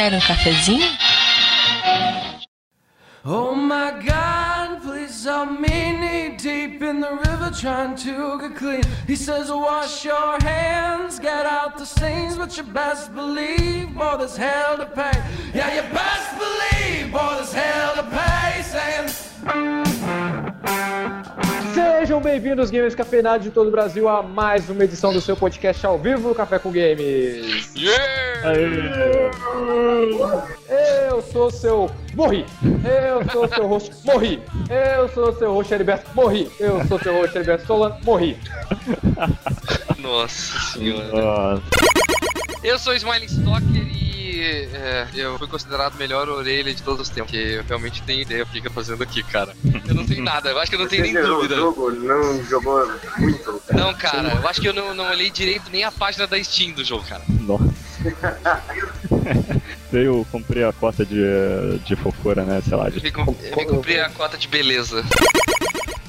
Quer um cafezinho? Oh my God, please help me knee deep in the river trying to get clean. He says, wash your hands, get out the stains, but you best believe, boy, there's hell to pay. Yeah, you best believe, boy, there's hell to pay. Saying, Sejam bem-vindos, gamers cafeinados de todo o Brasil, a mais uma edição do seu podcast ao vivo, Café com Games. Eu sou seu. Morri! Eu sou seu host. Morri! Eu sou seu host Heriberto. Morri! Eu sou seu host Heriberto Solano. Morri! Nossa senhora. Nossa. Eu sou Smiling Stalker e é, eu fui considerado o melhor orelha de todos os tempos. Porque eu realmente tenho ideia do que eu tô fazendo aqui, cara. Eu não tenho nada, eu acho que eu não tenho nem dúvida. O jogo não jogou muito. Não, cara, eu acho que eu não, não olhei direito nem a página da Steam do jogo, cara. Nossa. Eu comprei a cota de, de fofura, né? Sei lá, Eu de vim, com- eu vim cumprir a cota de beleza.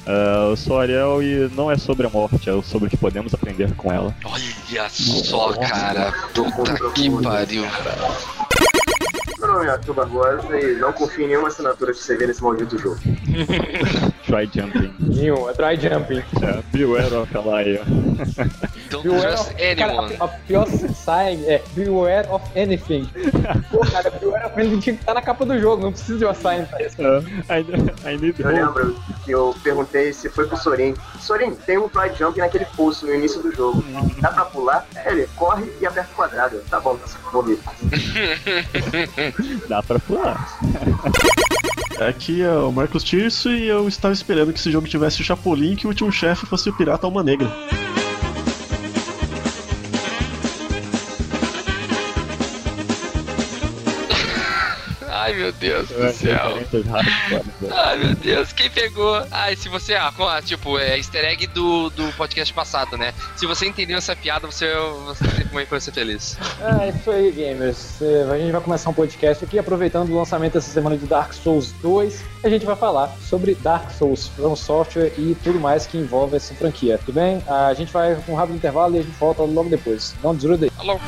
Ah, eu sou Ariel e não é sobre a morte, é sobre o que podemos aprender com ela. Olha só, cara. Puta que pariu. Meu nome é Arthur Barbosa e não confio em nenhuma assinatura que você vê nesse maldito jogo. Try jumping. Nenhum, é try jumping. É, beware of a liar. Don't Beware trust of, cara, anyone. a, a pior sign é Beware of anything. Pô, cara, Beware of anything tinha que estar na capa do jogo, não precisa de uma sign pra isso. I, I need Eu hope. lembro que eu perguntei se foi pro Sorin. Sorin, tem um fly jump naquele pulso no início do jogo. Dá pra pular? É, ele corre e aperta o quadrado. Tá bom, morri. Dá pra pular. Aqui é o Marcos Tirso e eu estava esperando que esse jogo tivesse o Chapolin e que o último chefe fosse o Pirata Alma Negra. Ai, meu Deus Eu do céu. hardcore, né? Ai, meu Deus, quem pegou? Ah, e se você. Ah, com a- tipo, é easter egg do, do podcast passado, né? Se você entendeu essa piada, você, você tem como foi ser feliz. É isso aí, gamers. A gente vai começar um podcast aqui aproveitando o lançamento essa semana de Dark Souls 2. A gente vai falar sobre Dark Souls From Software e tudo mais que envolve essa franquia. Tudo bem? A gente vai com um rápido intervalo e a gente volta logo depois. Não desgrude aí. Alô?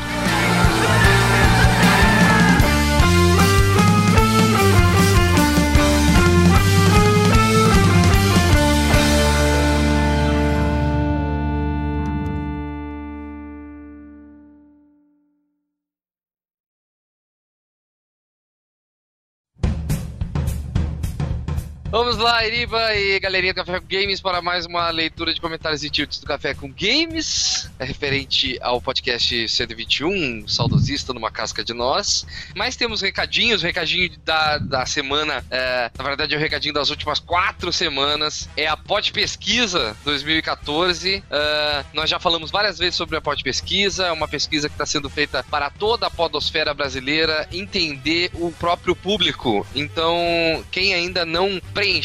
Vamos lá, Iriba e galerinha do Café com Games para mais uma leitura de comentários e tilts do Café com Games, é referente ao podcast 121, saudosista numa casca de nós. Mas temos recadinhos, recadinho da, da semana, é, na verdade é o recadinho das últimas quatro semanas, é a Pod Pesquisa 2014. É, nós já falamos várias vezes sobre a Pod Pesquisa, é uma pesquisa que está sendo feita para toda a podosfera brasileira entender o próprio público. Então, quem ainda não preencheu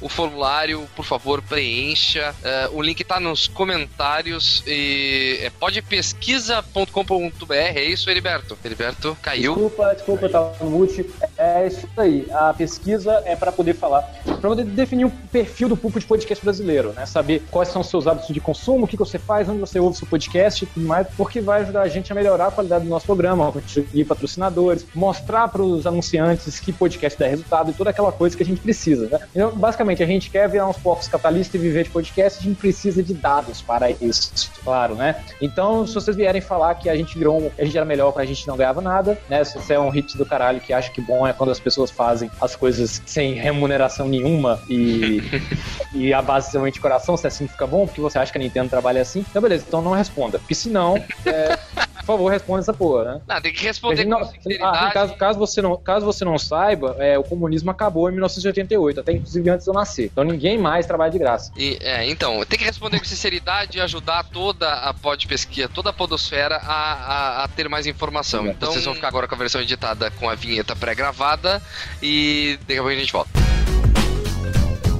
o formulário, por favor, preencha. É, o link tá nos comentários e é podpesquisa.com.br. É isso, Heriberto? Heriberto caiu. Desculpa, desculpa, eu tava no mute. É isso aí. A pesquisa é para poder falar, para poder definir o perfil do público de podcast brasileiro, né? Saber quais são os seus hábitos de consumo, o que, que você faz, onde você ouve seu podcast e tudo mais, porque vai ajudar a gente a melhorar a qualidade do nosso programa, conseguir patrocinadores, mostrar para os anunciantes que podcast dá resultado e toda aquela coisa que a gente precisa, né? Então, basicamente, a gente quer virar uns porcos capitalistas e viver de podcast, a gente precisa de dados para isso, claro, né? Então, se vocês vierem falar que a gente virou, um- a gente era melhor quando a gente não ganhava nada, né? Se você é um hit do caralho que acha que bom é quando as pessoas fazem as coisas sem remuneração nenhuma e, e a base somente de coração, se assim fica bom, porque você acha que a Nintendo trabalha assim, então beleza, então não responda. Porque senão, é, por favor, responda essa porra, né? Não, tem que responder não- com ah, caso, caso, você não, caso você não saiba, é, o comunismo acabou em 1988, até inclusive antes de eu nascer. Então ninguém mais trabalha de graça. E, é, então, tem que responder com sinceridade e ajudar toda a pod pesquisa, toda a podosfera a, a, a ter mais informação. Então, vocês vão ficar agora com a versão editada com a vinheta pré-gravada e daqui a pouco a gente volta.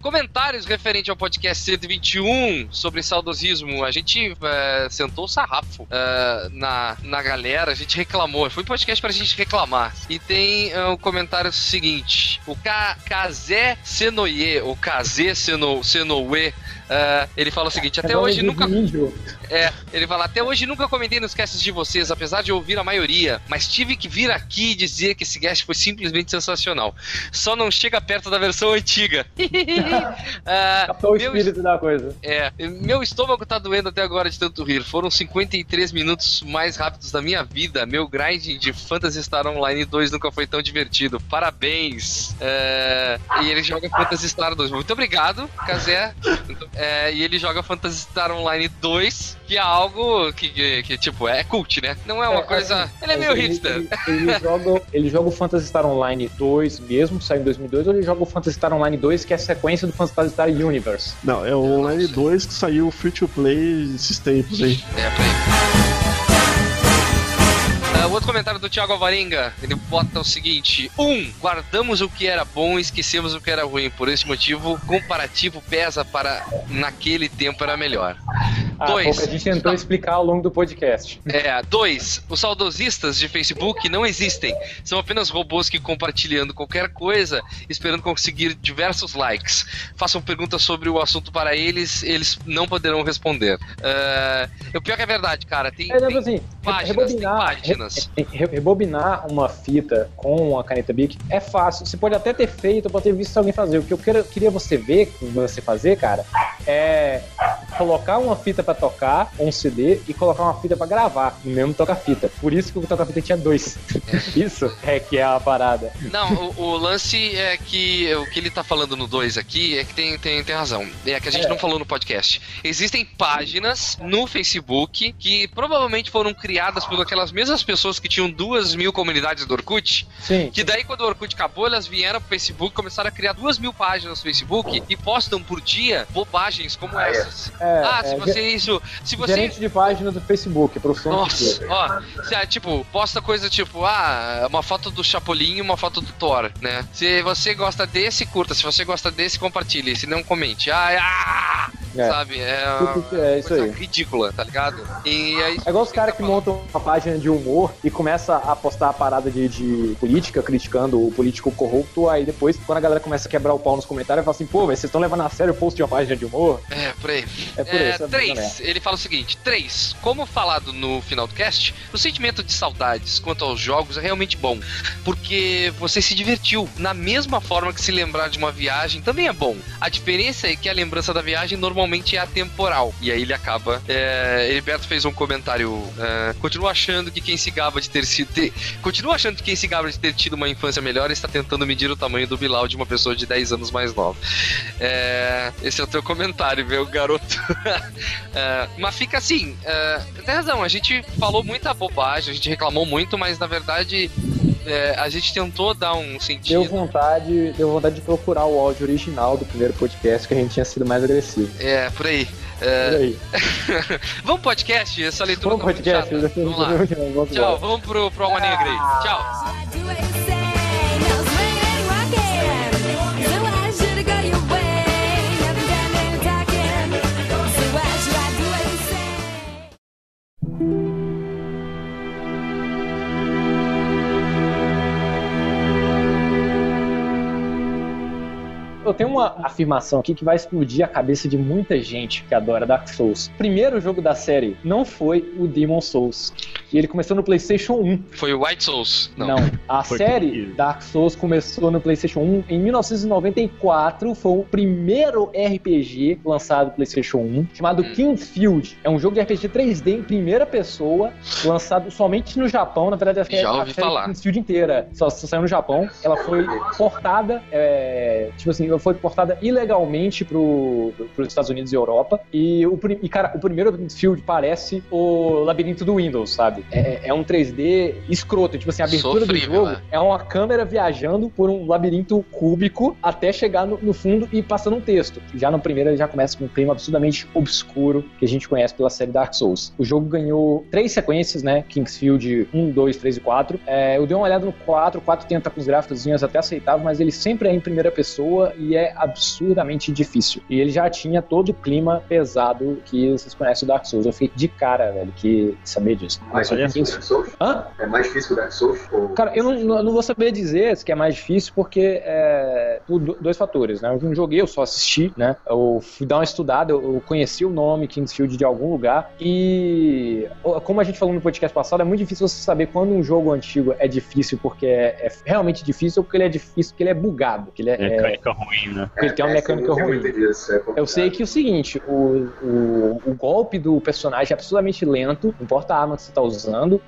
Comentários referente ao podcast 121 sobre saudosismo. A gente é, sentou o sarrafo é, na, na galera, a gente reclamou. Foi um podcast pra gente reclamar. E tem é, o comentário seguinte: o Ka Kazé Senoye, o Kazé Seno, Senoue, é, ele fala o seguinte: até hoje nunca. É, ele fala: até hoje nunca comentei nos casts de vocês, apesar de ouvir a maioria, mas tive que vir aqui dizer que esse cast foi simplesmente sensacional. Só não chega perto da versão antiga. Ah, Captou o espírito da coisa. É, meu estômago tá doendo até agora de tanto rir. Foram 53 minutos mais rápidos da minha vida. Meu grind de Phantasy Star Online 2 nunca foi tão divertido. Parabéns. É, e ele joga Phantasy Star 2. Muito obrigado, Kazé. É, e ele joga Phantasy Star Online 2, que é algo que, que, que tipo, é cult, né? Não é uma É, coisa. assim, ele é meio ele, hipster. Ele, ele joga, ele joga o Phantasy Star Online 2 mesmo, saiu em 2002, ou ele joga o Phantasy Star Online 2, que é a sequência do Phantasy Star Universe? Não, é o Online 2 que saiu free to play esses tempos aí. É, peraí. Ah, outro comentário do Thiago Alvarenga, ele bota o seguinte: 1. Um, guardamos o que era bom e esquecemos o que era ruim. Por esse motivo, comparativo pesa para naquele tempo era melhor. Ah, Dois. a gente tentou explicar ao longo do podcast. É, dois, os saudosistas de Facebook não existem. São apenas robôs que compartilhando qualquer coisa, esperando conseguir diversos likes. Façam perguntas sobre o assunto para eles, eles não poderão responder. Ah, o pior que é verdade, cara. Tem, É, tem assim, páginas, rebobinar, tem páginas. re- re- rebobinar uma fita com a caneta Bic é fácil. Você pode até ter feito, pode ter visto alguém fazer. O que eu quero- queria você ver, você fazer, cara, é colocar uma fita pra tocar, um CD, e colocar uma fita pra gravar no mesmo toca-fita. Por isso que o toca-fita tinha dois. isso é que é a parada. Não, o, o lance é que o que ele tá falando no 2 aqui é que tem, tem, tem razão. É que a gente É. não falou no podcast. Existem páginas no Facebook que provavelmente foram criadas por aquelas mesmas pessoas que tinham duas mil comunidades do Orkut. Sim. Que daí, quando o Orkut acabou, elas vieram pro Facebook, começaram a criar duas mil páginas no Facebook e postam por dia bobagens como Ah, é. essas. É, ah, se é, você isso. Se você. Gerente de página do Facebook, profissão de Nossa, ó, se, ah, tipo, posta coisa tipo, ah, uma foto do Chapolin e uma foto do Thor, né? Se você gosta desse, curta. Se você gosta desse, compartilhe. Se não, comente. Ah, ah É. sabe? É, É isso coisa aí. ridícula, tá ligado? E aí, É igual os caras que montam uma página de humor e começa a postar a parada de, de política, criticando o político corrupto, aí depois, quando a galera começa a quebrar o pau nos comentários, fala assim, pô, mas vocês estão levando a sério o post de uma página de humor? É, por aí. É por É, isso. é três, mais ou ele fala o seguinte: três, como falado no final do cast, o sentimento de saudades quanto aos jogos é realmente bom, porque você se divertiu. Na mesma forma que se lembrar de uma viagem também é bom. A diferença é que a lembrança da viagem normalmente é atemporal. E aí ele acaba. É, Heriberto fez um comentário. É, continua achando que quem se gaba de ter sido. continua achando que quem se gaba de ter tido uma infância melhor está tentando medir o tamanho do Bilal de uma pessoa de 10 anos mais nova. É, esse é o teu comentário, meu garoto. É, mas fica assim, é, tem razão, a gente falou muita bobagem, a gente reclamou muito, mas na verdade é, a gente tentou dar um Deu sentido. vontade, deu vontade de procurar o áudio original do primeiro podcast que a gente tinha sido mais agressivo. É, por aí. E É, aí? vamos pro podcast? Essa leitura Vamos tá podcast? Vamos lá. Vamos Tchau, embora. vamos pro, pro Alma Negra aí. Tchau. Eu tenho uma afirmação aqui que vai explodir a cabeça de muita gente que adora Dark Souls. Primeiro jogo da série não foi o Demon Souls. E ele começou no PlayStation 1. Foi o White Souls. Não. Não, a Foi série que- Dark Souls começou no PlayStation 1 em 1994. Foi o primeiro RPG lançado no PlayStation 1, chamado Hum. Kingsfield. É um jogo de RPG 3D em primeira pessoa, lançado somente no Japão. Na verdade, acho que Já a ouvi série falar. Kingsfield inteira só, só saiu no Japão. Ela foi portada, é, tipo assim, ela foi portada ilegalmente pro, pros Estados Unidos e Europa. E, o, e, cara, o primeiro Kingsfield parece o labirinto do Windows, sabe? É, é um 3D escroto. Tipo assim, a abertura Sofrível, do jogo né? é uma câmera viajando por um labirinto cúbico até chegar no, no fundo e passando um texto. Já no primeiro ele já começa com um clima absolutamente obscuro que a gente conhece pela série Dark Souls. O jogo ganhou três sequências, né? Kingsfield 1, 2, 3 e 4. É, eu dei uma olhada no 4, o 4 tenta com os gráficos até aceitável, mas ele sempre é em primeira pessoa e é absurdamente difícil. E ele já tinha todo o clima pesado que vocês conhecem do Dark Souls. Eu fiquei de cara, velho, que saber disso. Mais Olha, difícil Dark Souls? Hã? É mais difícil que o Dark Souls? Ou... Cara, eu não, não- vou saber dizer se que é mais difícil, porque é, por do- dois fatores, né? Eu não joguei, eu só assisti, né? Eu fui dar uma estudada, eu, conheci o nome Kingsfield de algum lugar e, como a gente falou no podcast passado, é muito difícil você saber quando um jogo antigo é difícil porque é, é realmente difícil ou porque ele é difícil porque ele é bugado, porque ele é, é- Mecânica ruim, né? porque ele tem uma é, mecânica ruim. disso, é Eu sei que é o seguinte, o, o, o golpe do personagem é absolutamente lento, não importa a arma que você tá usando.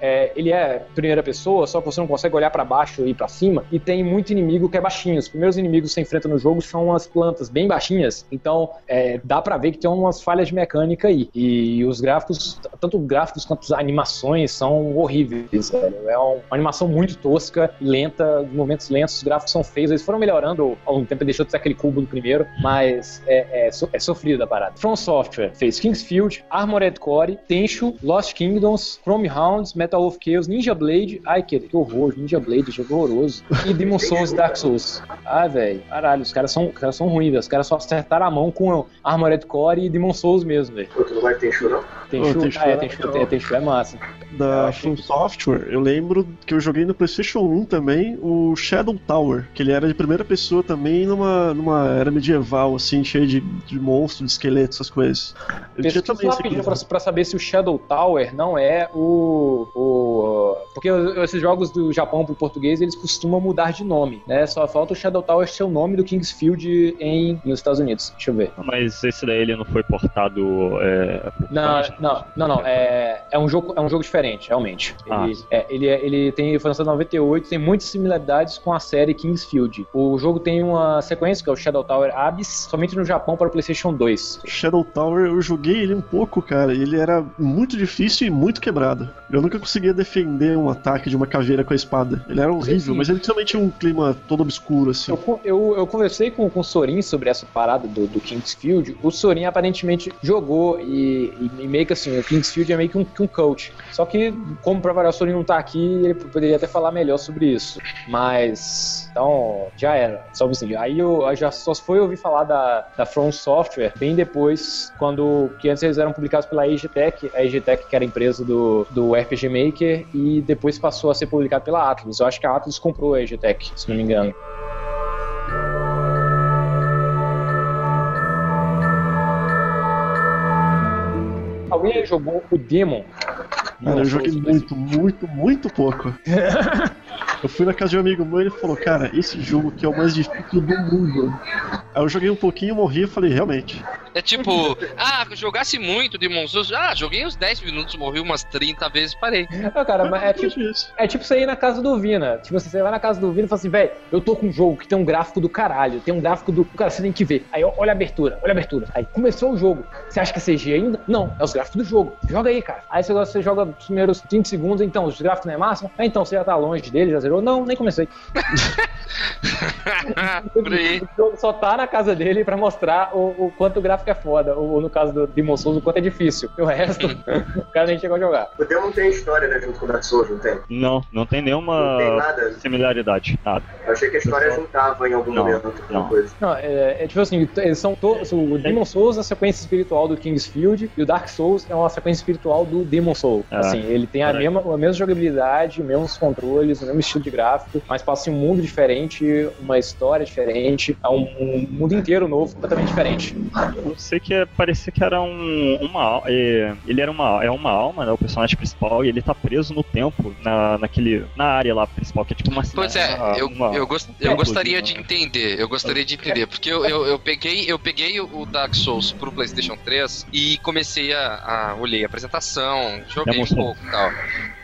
É, ele é primeira pessoa, só que você não consegue olhar pra baixo e pra cima. E tem muito inimigo que é baixinho. Os primeiros inimigos que você enfrenta no jogo são as plantas bem baixinhas. Então é, dá pra ver que tem umas falhas de mecânica aí. E os gráficos, tanto gráficos quanto animações, são horríveis. velho. É um- uma animação muito tosca, lenta, movimentos lentos, os gráficos são feios. Eles foram melhorando ao longo do tempo, deixou de ser aquele cubo do primeiro, mas é, é, é sofrido a parada. From Software fez Kingsfield, Armored Core, Tenchu, Lost Kingdoms, Chrome Hounds, Metal of Chaos, Ninja Blade, ai que, que horror, Ninja Blade, jogo horroroso, e Demon Souls e Dark Souls. Ah, velho, caralho, os caras são, os caras são ruins, velho. Os caras só acertaram a mão com Armored Core e Demon Souls mesmo, velho. Tu não vai ter show, não? Tenchu, Tenchu ah, é, é Tenchu, legal. Tenchu é massa. Eu Da From Software, eu lembro que eu joguei no PlayStation 1 também o Shadow Tower, que ele era de primeira pessoa também numa, numa era medieval, assim, cheio de, de monstros, de esqueletos, essas coisas. Tinha Pesquisa também esse rapidinho clima. pra, pra saber se o Shadow Tower não é o. o porque esses jogos do Japão pro português eles costumam mudar de nome, né? Só falta o Shadow Tower ser o nome do Kingsfield em, nos Estados Unidos. Deixa eu ver. Mas esse daí ele não foi portado. É, por Não, não, não, não. É, é, um jogo, é um jogo diferente, realmente. Ah. Ele, é, ele, é- ele tem, foi lançado em 98, tem muitas similaridades com a série Kingsfield. O jogo tem uma sequência, que é o Shadow Tower Abyss, somente no Japão para o PlayStation 2. Shadow Tower, eu joguei ele um pouco, cara, e ele era muito difícil e muito quebrado. Eu nunca conseguia defender um ataque de uma caveira com a espada. Ele era horrível, Sim. mas ele também tinha um clima todo obscuro, assim. Eu, eu, eu conversei com, com o Sorin sobre essa parada do, do Kingsfield. O Sorin aparentemente jogou e, e- meio que assim, o Kingsfield é meio que um, um coach. Só que, como pra variar, o Sorin não tá aqui, ele poderia até falar melhor sobre isso. Mas. Então, já era. Só assim. Aí eu eu já só foi ouvir falar da, da From Software bem depois, quando. Que antes eles eram publicados pela EGTech, a EGTech que era a empresa do, do RPG Maker, e depois passou a ser publicado pela Atlas. Eu acho que a Atlas comprou a EGTech, se não me engano. Alguém jogou o Demon? Cara, eu joguei muito, muito, muito pouco. Eu fui na casa de um amigo meu e ele falou, cara, esse jogo aqui é o mais difícil do mundo. Aí eu joguei um pouquinho, morri e falei, realmente. É tipo, ah, jogasse muito Demon Souls. Ah, joguei uns 10 minutos, morri umas 30 vezes parei. Ah, cara, mas é tipo, isso. é tipo você ir na casa do Vina. Tipo assim, você vai na casa do Vina e fala assim, velho, eu tô com um jogo que tem um gráfico do caralho, tem um gráfico do. Cara, você tem que ver. Aí olha a abertura, olha a abertura. Aí começou o jogo. Você acha que é CG ainda? Não, é os gráficos do jogo. Joga aí, cara. Aí você, você joga os primeiros 30 segundos, então, os gráficos não é massa? Ah, então, você já tá longe dele, já zerou? Não, nem comecei. O jogo só tá na casa dele pra mostrar o, o quanto o gráfico é foda. Ou no caso do Demon Souls, o quanto é difícil. E o resto, o cara nem chegou a jogar. O Demon tem história, né, junto com o Dark Souls, não tem? Não, não tem nenhuma Não tem nada. similaridade. Nada. Eu achei que a história juntava em algum Não, momento alguma não. coisa. Não, é, é tipo assim, são todos. O Demon Souls é a sequência espiritual do Kingsfield e o Dark Souls é uma sequência espiritual do Demon Soul. É. Assim, ele tem a É. mesma, a mesma jogabilidade, os mesmos controles, o mesmo estilo de gráfico, mas passa em um mundo diferente, uma história diferente, é um, um mundo inteiro novo, completamente diferente. Eu sei que é, parecia que era um, uma é, ele era uma é uma alma, né, o personagem principal e ele tá preso no tempo na, naquele na área lá principal que é tipo uma Pois é, uma- eu, uma- eu, gost- eu gostaria de inclusive, entender, eu gostaria de entender, porque eu, eu, eu peguei, eu peguei o Dark Souls pro Playstation 3 e comecei a, a olhei a apresentação, joguei Demon um pouco e tal.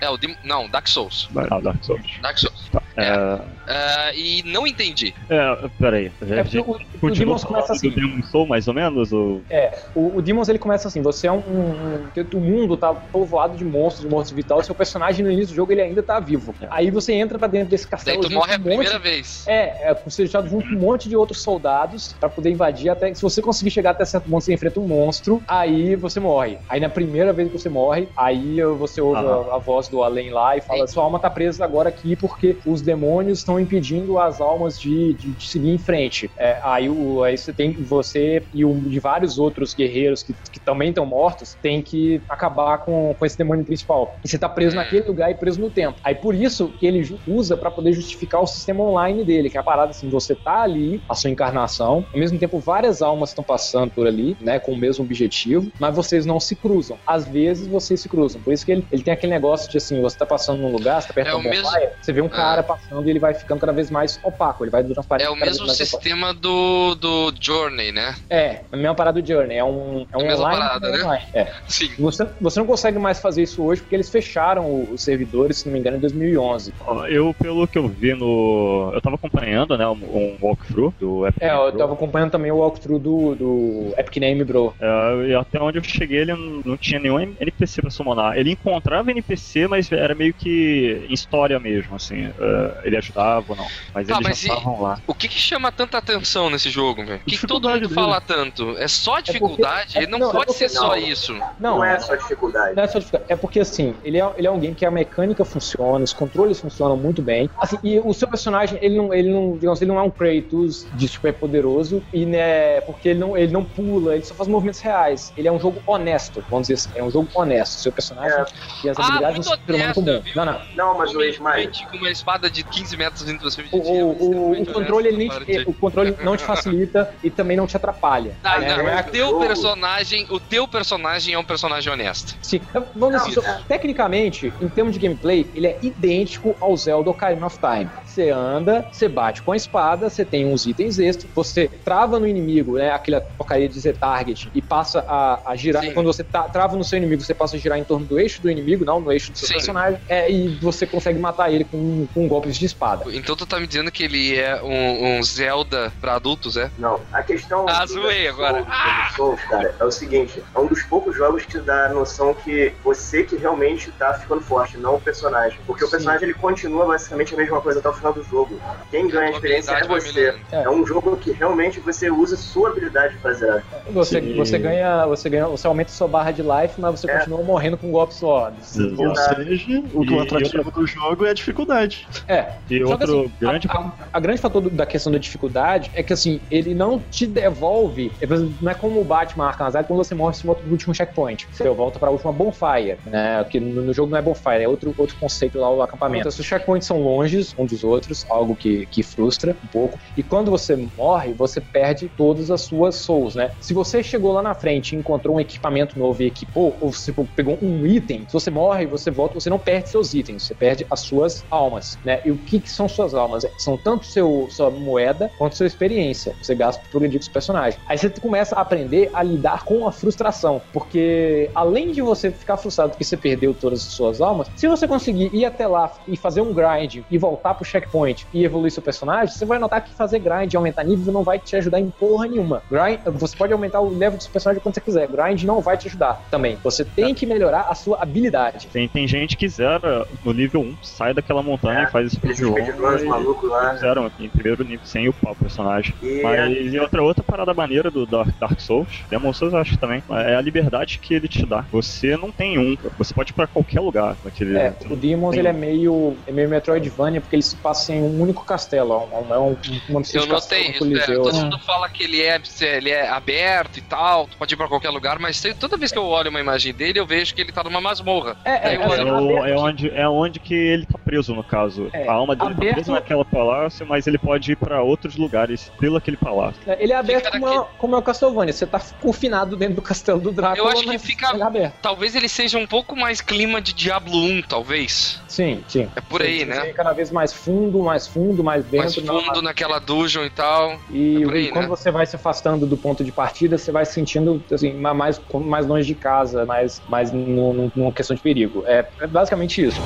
É, o Dim- não, Dark Souls. Ah, Dark Souls. Dark Souls. Tá. É. É, Ah, e não entendi. é, peraí. É porque o, o Continua Demons começa assim. do Demon Soul, mais ou menos? Ou... É, o, o Demons ele começa assim, você é um, um, um- O mundo tá povoado de monstros, de monstros vitais, seu personagem no início do jogo ele ainda tá vivo. Aí você entra pra dentro desse Daí castelo. tu junto morre a um monte- primeira vez. É, é você já junto com um monte de outros soldados pra poder invadir até. Se você conseguir chegar até certo ponto, você enfrenta um monstro, aí você morre. Aí na primeira vez que você morre, aí você ouve Aham. a, a voz do além lá e fala: Sim. sua alma tá presa agora aqui porque os demônios estão impedindo as almas de, de, de seguir em frente. É, aí, o, aí você tem você e o, de vários outros guerreiros que, que também estão mortos tem que acabar com, com esse demônio principal. E você tá preso Hum. naquele lugar e preso no tempo. Aí por isso que ele usa pra poder justificar o sistema online dele, que é a parada assim, você tá ali, a sua encarnação, ao mesmo tempo várias almas estão passando por ali, né, com o mesmo objetivo, mas vocês não se cruzam. Às vezes vocês se cruzam. Por isso que ele, ele tem aquele negócio de assim, você tá passando num lugar, você tá perto É de o uma mesmo- bonfire, você vê um Ah. cara passando e ele vai ficando cada vez mais opaco, ele vai transparecer É o mesmo opaco. sistema do, do Journey, né? É, a mesma parada do Journey, é um, é um A mesma online, parada, é um né? online. É. Sim. Você, você não consegue mais fazer isso hoje porque eles fecharam os servidores, se não me engano, em 2011. Ó, Eu, pelo que eu vi no. Eu tava acompanhando, né? Um, um walkthrough do Epic É, Game eu Pro. tava acompanhando também o walkthrough do, do Epic Name Bro. É, e até onde eu cheguei, ele não, não tinha nenhum NPC pra summonar. Ele encontrava NPC, mas era meio que em história mesmo, assim. É, ele ajudava ou não. Mas Tá, eles mas já e- estavam lá. O que, que chama tanta atenção nesse jogo, velho? O que, que todo mundo dele. fala tanto? É só dificuldade? é- Ele não, não, é pode porque- ser só não. isso. Não, Não é só dificuldade. Não é só dificuldade. É porque, assim, ele é, ele é um game que a mecânica funciona, os controles funcionam muito bem. Assim, e o seu personagem, ele não, ele não, digamos, ele não é um Kratos de super poderoso, e né, porque ele não, ele não pula, ele só faz movimentos reais. Ele é um jogo honesto, vamos dizer assim. É um jogo honesto. Seu personagem É. e as Ah, habilidades muito não se comum. Não, não. Não, mas o gigante com uma espada de 15 metros cima de O, o, o, o controle, ele nem honesto, te- o controle não te facilita e também não te atrapalha. Tá, né? não, Não é o a- teu jogo. personagem, o teu personagem é um personagem honesto. Sim. Vamos assim, Não, so- tecnicamente, em termos de gameplay, ele é idêntico ao Zelda Ocarina of Time. Você anda, você bate com a espada, você tem uns itens extras, você trava no inimigo, né? Aquela porcaria de dizer target, e passa a, a girar. Sim. Quando você tá- trava no seu inimigo, você passa a girar em torno do eixo do inimigo, não no eixo do seu Sim. personagem. É, e você consegue matar ele com, com golpes de espada. Então tu tá me dizendo que ele é um, um Zelda pra adultos, é? não. A questão. Ah, do zoei agora. Souls, Souls, cara, é o seguinte: é um dos poucos jogos que dá a noção que você que realmente tá ficando forte, não o personagem. Porque o Sim. personagem ele continua basicamente a mesma coisa até o final do jogo. Quem ganha a experiência é você. É. É um jogo que realmente você usa sua habilidade pra zerar. Você, Sim. você ganha, você ganha, você aumenta sua barra de life, mas você É. continua morrendo com golpes só. Ou seja, o, que E- o e atrativo do jogo é a dificuldade. É, E Só outro assim, grande. A, a- a grande fator do- da questão da dificuldade é que assim, ele não te devolve. é, exemplo, Não é como o Batman Arkham Asylum quando você morre você volta pro último checkpoint. Você volta pra última bonfire, né? Que no, no jogo não é bonfire, é outro, outro conceito lá, o acampamento. Então, os checkpoints são longes um dos outros, algo que, que frustra um pouco. E quando você morre, você perde todas as suas souls, né? Se você chegou lá na frente e encontrou um equipamento novo e equipou, ou você pegou um item, se você morre, você volta, você não perde seus itens, você perde as suas almas, né? E o que, que são suas almas? São tanto seu, sua moeda quanto sua experiência. Você gasta para progredir com os personagens. Aí você começa a aprender a lidar com a frustração, porque além de você ficar frustrado porque você perdeu todas as suas almas, se você conseguir ir até lá e fazer um grind e voltar pro checkpoint e evoluir seu personagem, você vai notar que fazer grind e aumentar nível não vai te ajudar em porra nenhuma. Grind, você pode aumentar o level do seu personagem quando você quiser. Grind não vai te ajudar também. Você tem que melhorar a sua habilidade. Tem, tem gente que zera no nível 1, sai daquela montanha É, e faz Aqueles speedrun. speedruns e malucos lá. Zeram em primeiro nível sem upar o personagem. E Mas e outra, outra parada maneira do Dark, Dark Souls, Demon Souls eu acho também, é a liberdade que ele te dá. Você não tem um, você pode ir pra qualquer lugar naquele. É, o Demons Tem- ele é meio, é meio Metroidvania porque ele se passa em um único castelo. É um, é um, uma mistura Eu notei com isso, é, todo mundo fala que ele é, ele é aberto e tal, tu pode ir pra qualquer lugar, mas toda vez que eu olho uma imagem dele, eu vejo que ele tá numa masmorra. É, é, é, É, é onde, é onde que ele tá preso, no caso. É, a alma dele aberto- tá presa naquela palácio, mas ele pode ir pra outros lugares pelo aquele palácio. É, Ele é aberto como, é, como é o Castlevania. Você tá confinado dentro do castelo do Drácula, Eu acho que fica- é aberto. Talvez ele seja um pouco mais clima de Diablo 1, talvez. Sim, sim. É por aí, né? Cada vez mais fundo, mais fundo, mais dentro. Mais fundo naquela dungeon e tal. E, É aí, e quando né? você vai se afastando do ponto de partida, você vai se sentindo assim, ma- mais, mais longe de casa, mais, mais no- no- numa questão de perigo. É, é basicamente isso.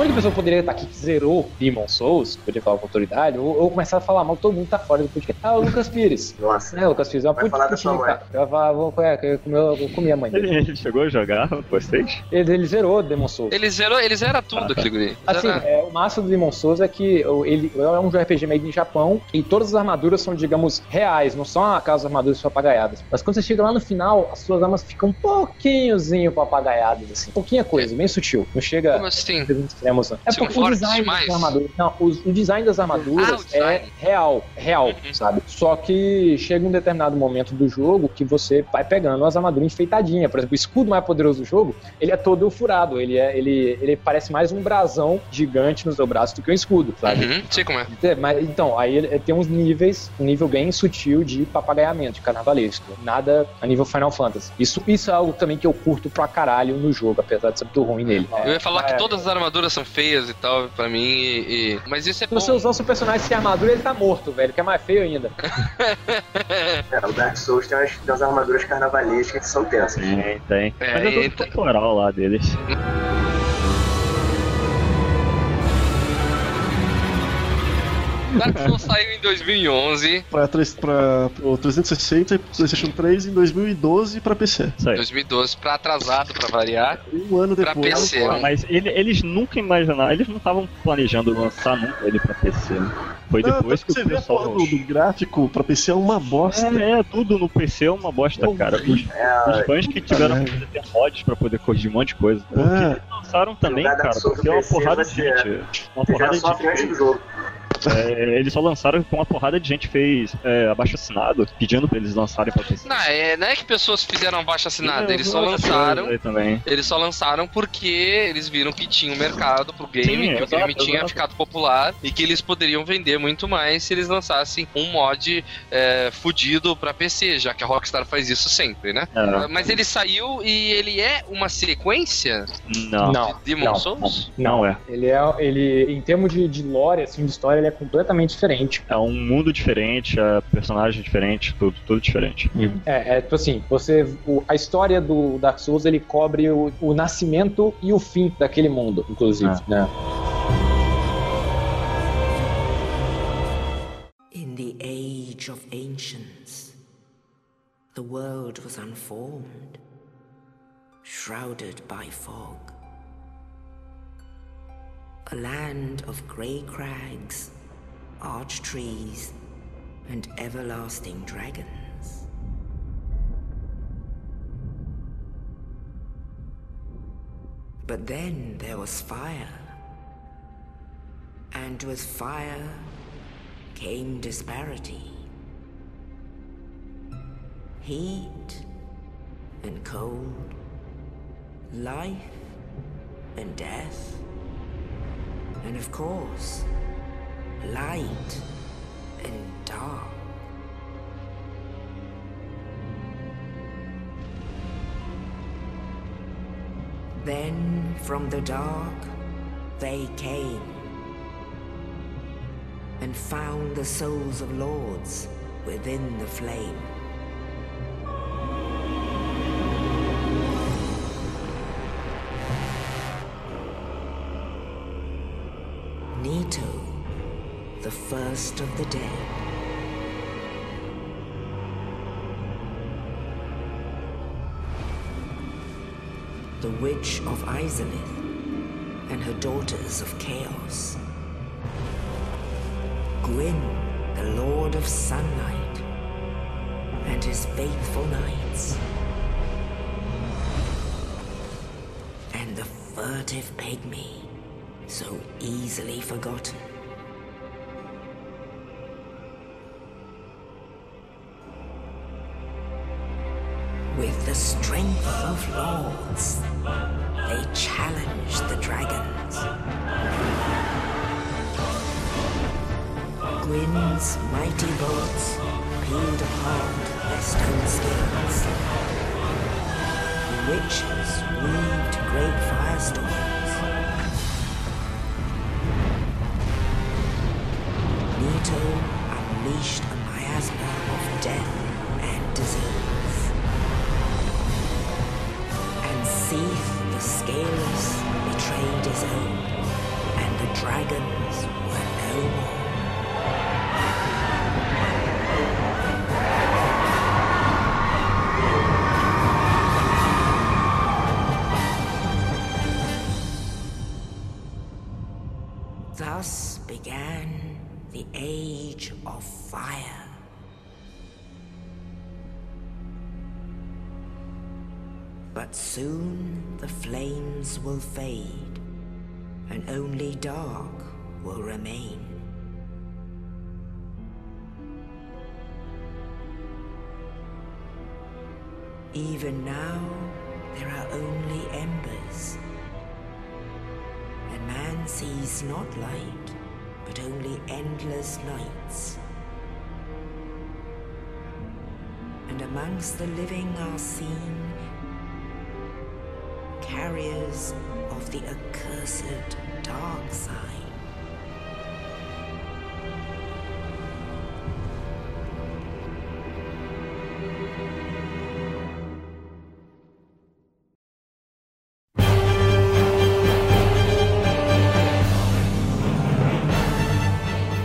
A única pessoa que poderia estar aqui que zerou Demon Souls, poderia falar com autoridade, ou, ou começar a falar mal, todo mundo tá fora do podcast. Ah, o Lucas Pires. Nossa. É, o Lucas Pires é uma puta falar da sua putinha, mãe. cara. Eu, vou, vou, é, eu, comi, eu comi a mãe dele. Ele, chegou a jogar vocês? Ele, ele zerou Demon Souls. Ele zerou, ele zera tudo, Ah, tá. aquele guri. Assim, é, o massa do Demon Souls é que ele é um RPG made em Japão e todas as armaduras são, digamos, reais, não são aquelas armaduras papagaiadas. Mas quando você chega lá no final, as suas armas ficam um pouquinhozinho papagaiadas, assim. Pouquinha coisa, bem sutil. Não chega Como assim? Não. É São porque o design demais? das armaduras. Não, o, o design das armaduras Ah, design. é real, real, Uhum. sabe? Só que chega um determinado momento do jogo que você vai pegando as armaduras enfeitadinhas. Por exemplo, o escudo mais poderoso do jogo, ele é todo furado. Ele, é, ele, ele parece mais um brasão gigante no seu braço do que um escudo, sabe? Uhum, sei como é. É, mas, então, aí ele tem uns níveis, um nível bem sutil de papagaiamento, de carnavalesco. Nada a nível Final Fantasy. Isso, isso é algo também que eu curto pra caralho no jogo, apesar de ser muito ruim nele. Eu ia falar que É, todas as armaduras são feias e tal, pra mim, e... e- Mas isso é Se bom. você usar o seu personagem sem armadura, ele tá morto, velho, que é mais feio ainda. É, o Dark Souls tem umas, tem umas armaduras carnavalescas que são tensas. Tem, tem. É, Mas é tudo então- cultural lá deles. Dark Souls saiu em 2011, Pra, pra, pro 360 e PlayStation 3 em 2012 pra PC. Isso aí. 2012, pra atrasado, pra variar. Um ano Pra depois. PC. Ah, Mas ele- eles nunca imaginaram, eles não estavam planejando lançar nunca ele pra PC. né? Foi Não, depois que você o vê a pessoal. do, do gráfico pra PC é uma bosta. É, é, tudo no PC é uma bosta, cara. Os, É, os fãs que tiveram que ter mods pra poder corrigir um monte de coisa. Porque É. eles lançaram também, cara, porque no uma PC porrada de gente. Uma porrada de gente. É, eles só lançaram com uma porrada de gente fez é, abaixo assinado, pedindo pra eles lançarem pra PC. Não, é, não é que pessoas fizeram baixa assinada, É, eles só lançaram. Eles só lançaram porque eles viram que tinha um mercado pro game, Sim, que o exato, game tinha exato. ficado popular e que eles poderiam vender muito mais se eles lançassem um mod é, fudido pra PC, já que a Rockstar faz isso sempre, né? É, Mas ele saiu e ele é uma sequência não, Não, de Demon não, Souls? não é. Ele é, ele, em termos de, de lore, assim, de história, ele é completamente diferente. É um mundo diferente, é personagem diferente, tudo, tudo diferente. É, é tipo assim, você, o- a história do Dark Souls, ele cobre o, o nascimento e o fim daquele mundo, inclusive, É. né? In the age of ancients, the world was unformed, shrouded by fog. A land of grey crags, arch trees, and everlasting dragons. But then there was fire. And with fire came disparity. Heat and cold, life and death, and of course, light and dark. Then from the dark they came and found the souls of lords within the flame. Of the dead. The Witch of Izalith and her daughters of Chaos. Gwyn, the Lord of Sunlight, and his faithful knights. And the furtive pygmy, so easily forgotten. Aeolus betrayed his own, and the dragon But soon the flames will fade, and only dark will remain. Even now, there are only embers. And man sees not light, but only endless nights. And amongst the living are seen carriers of the accursed dark side.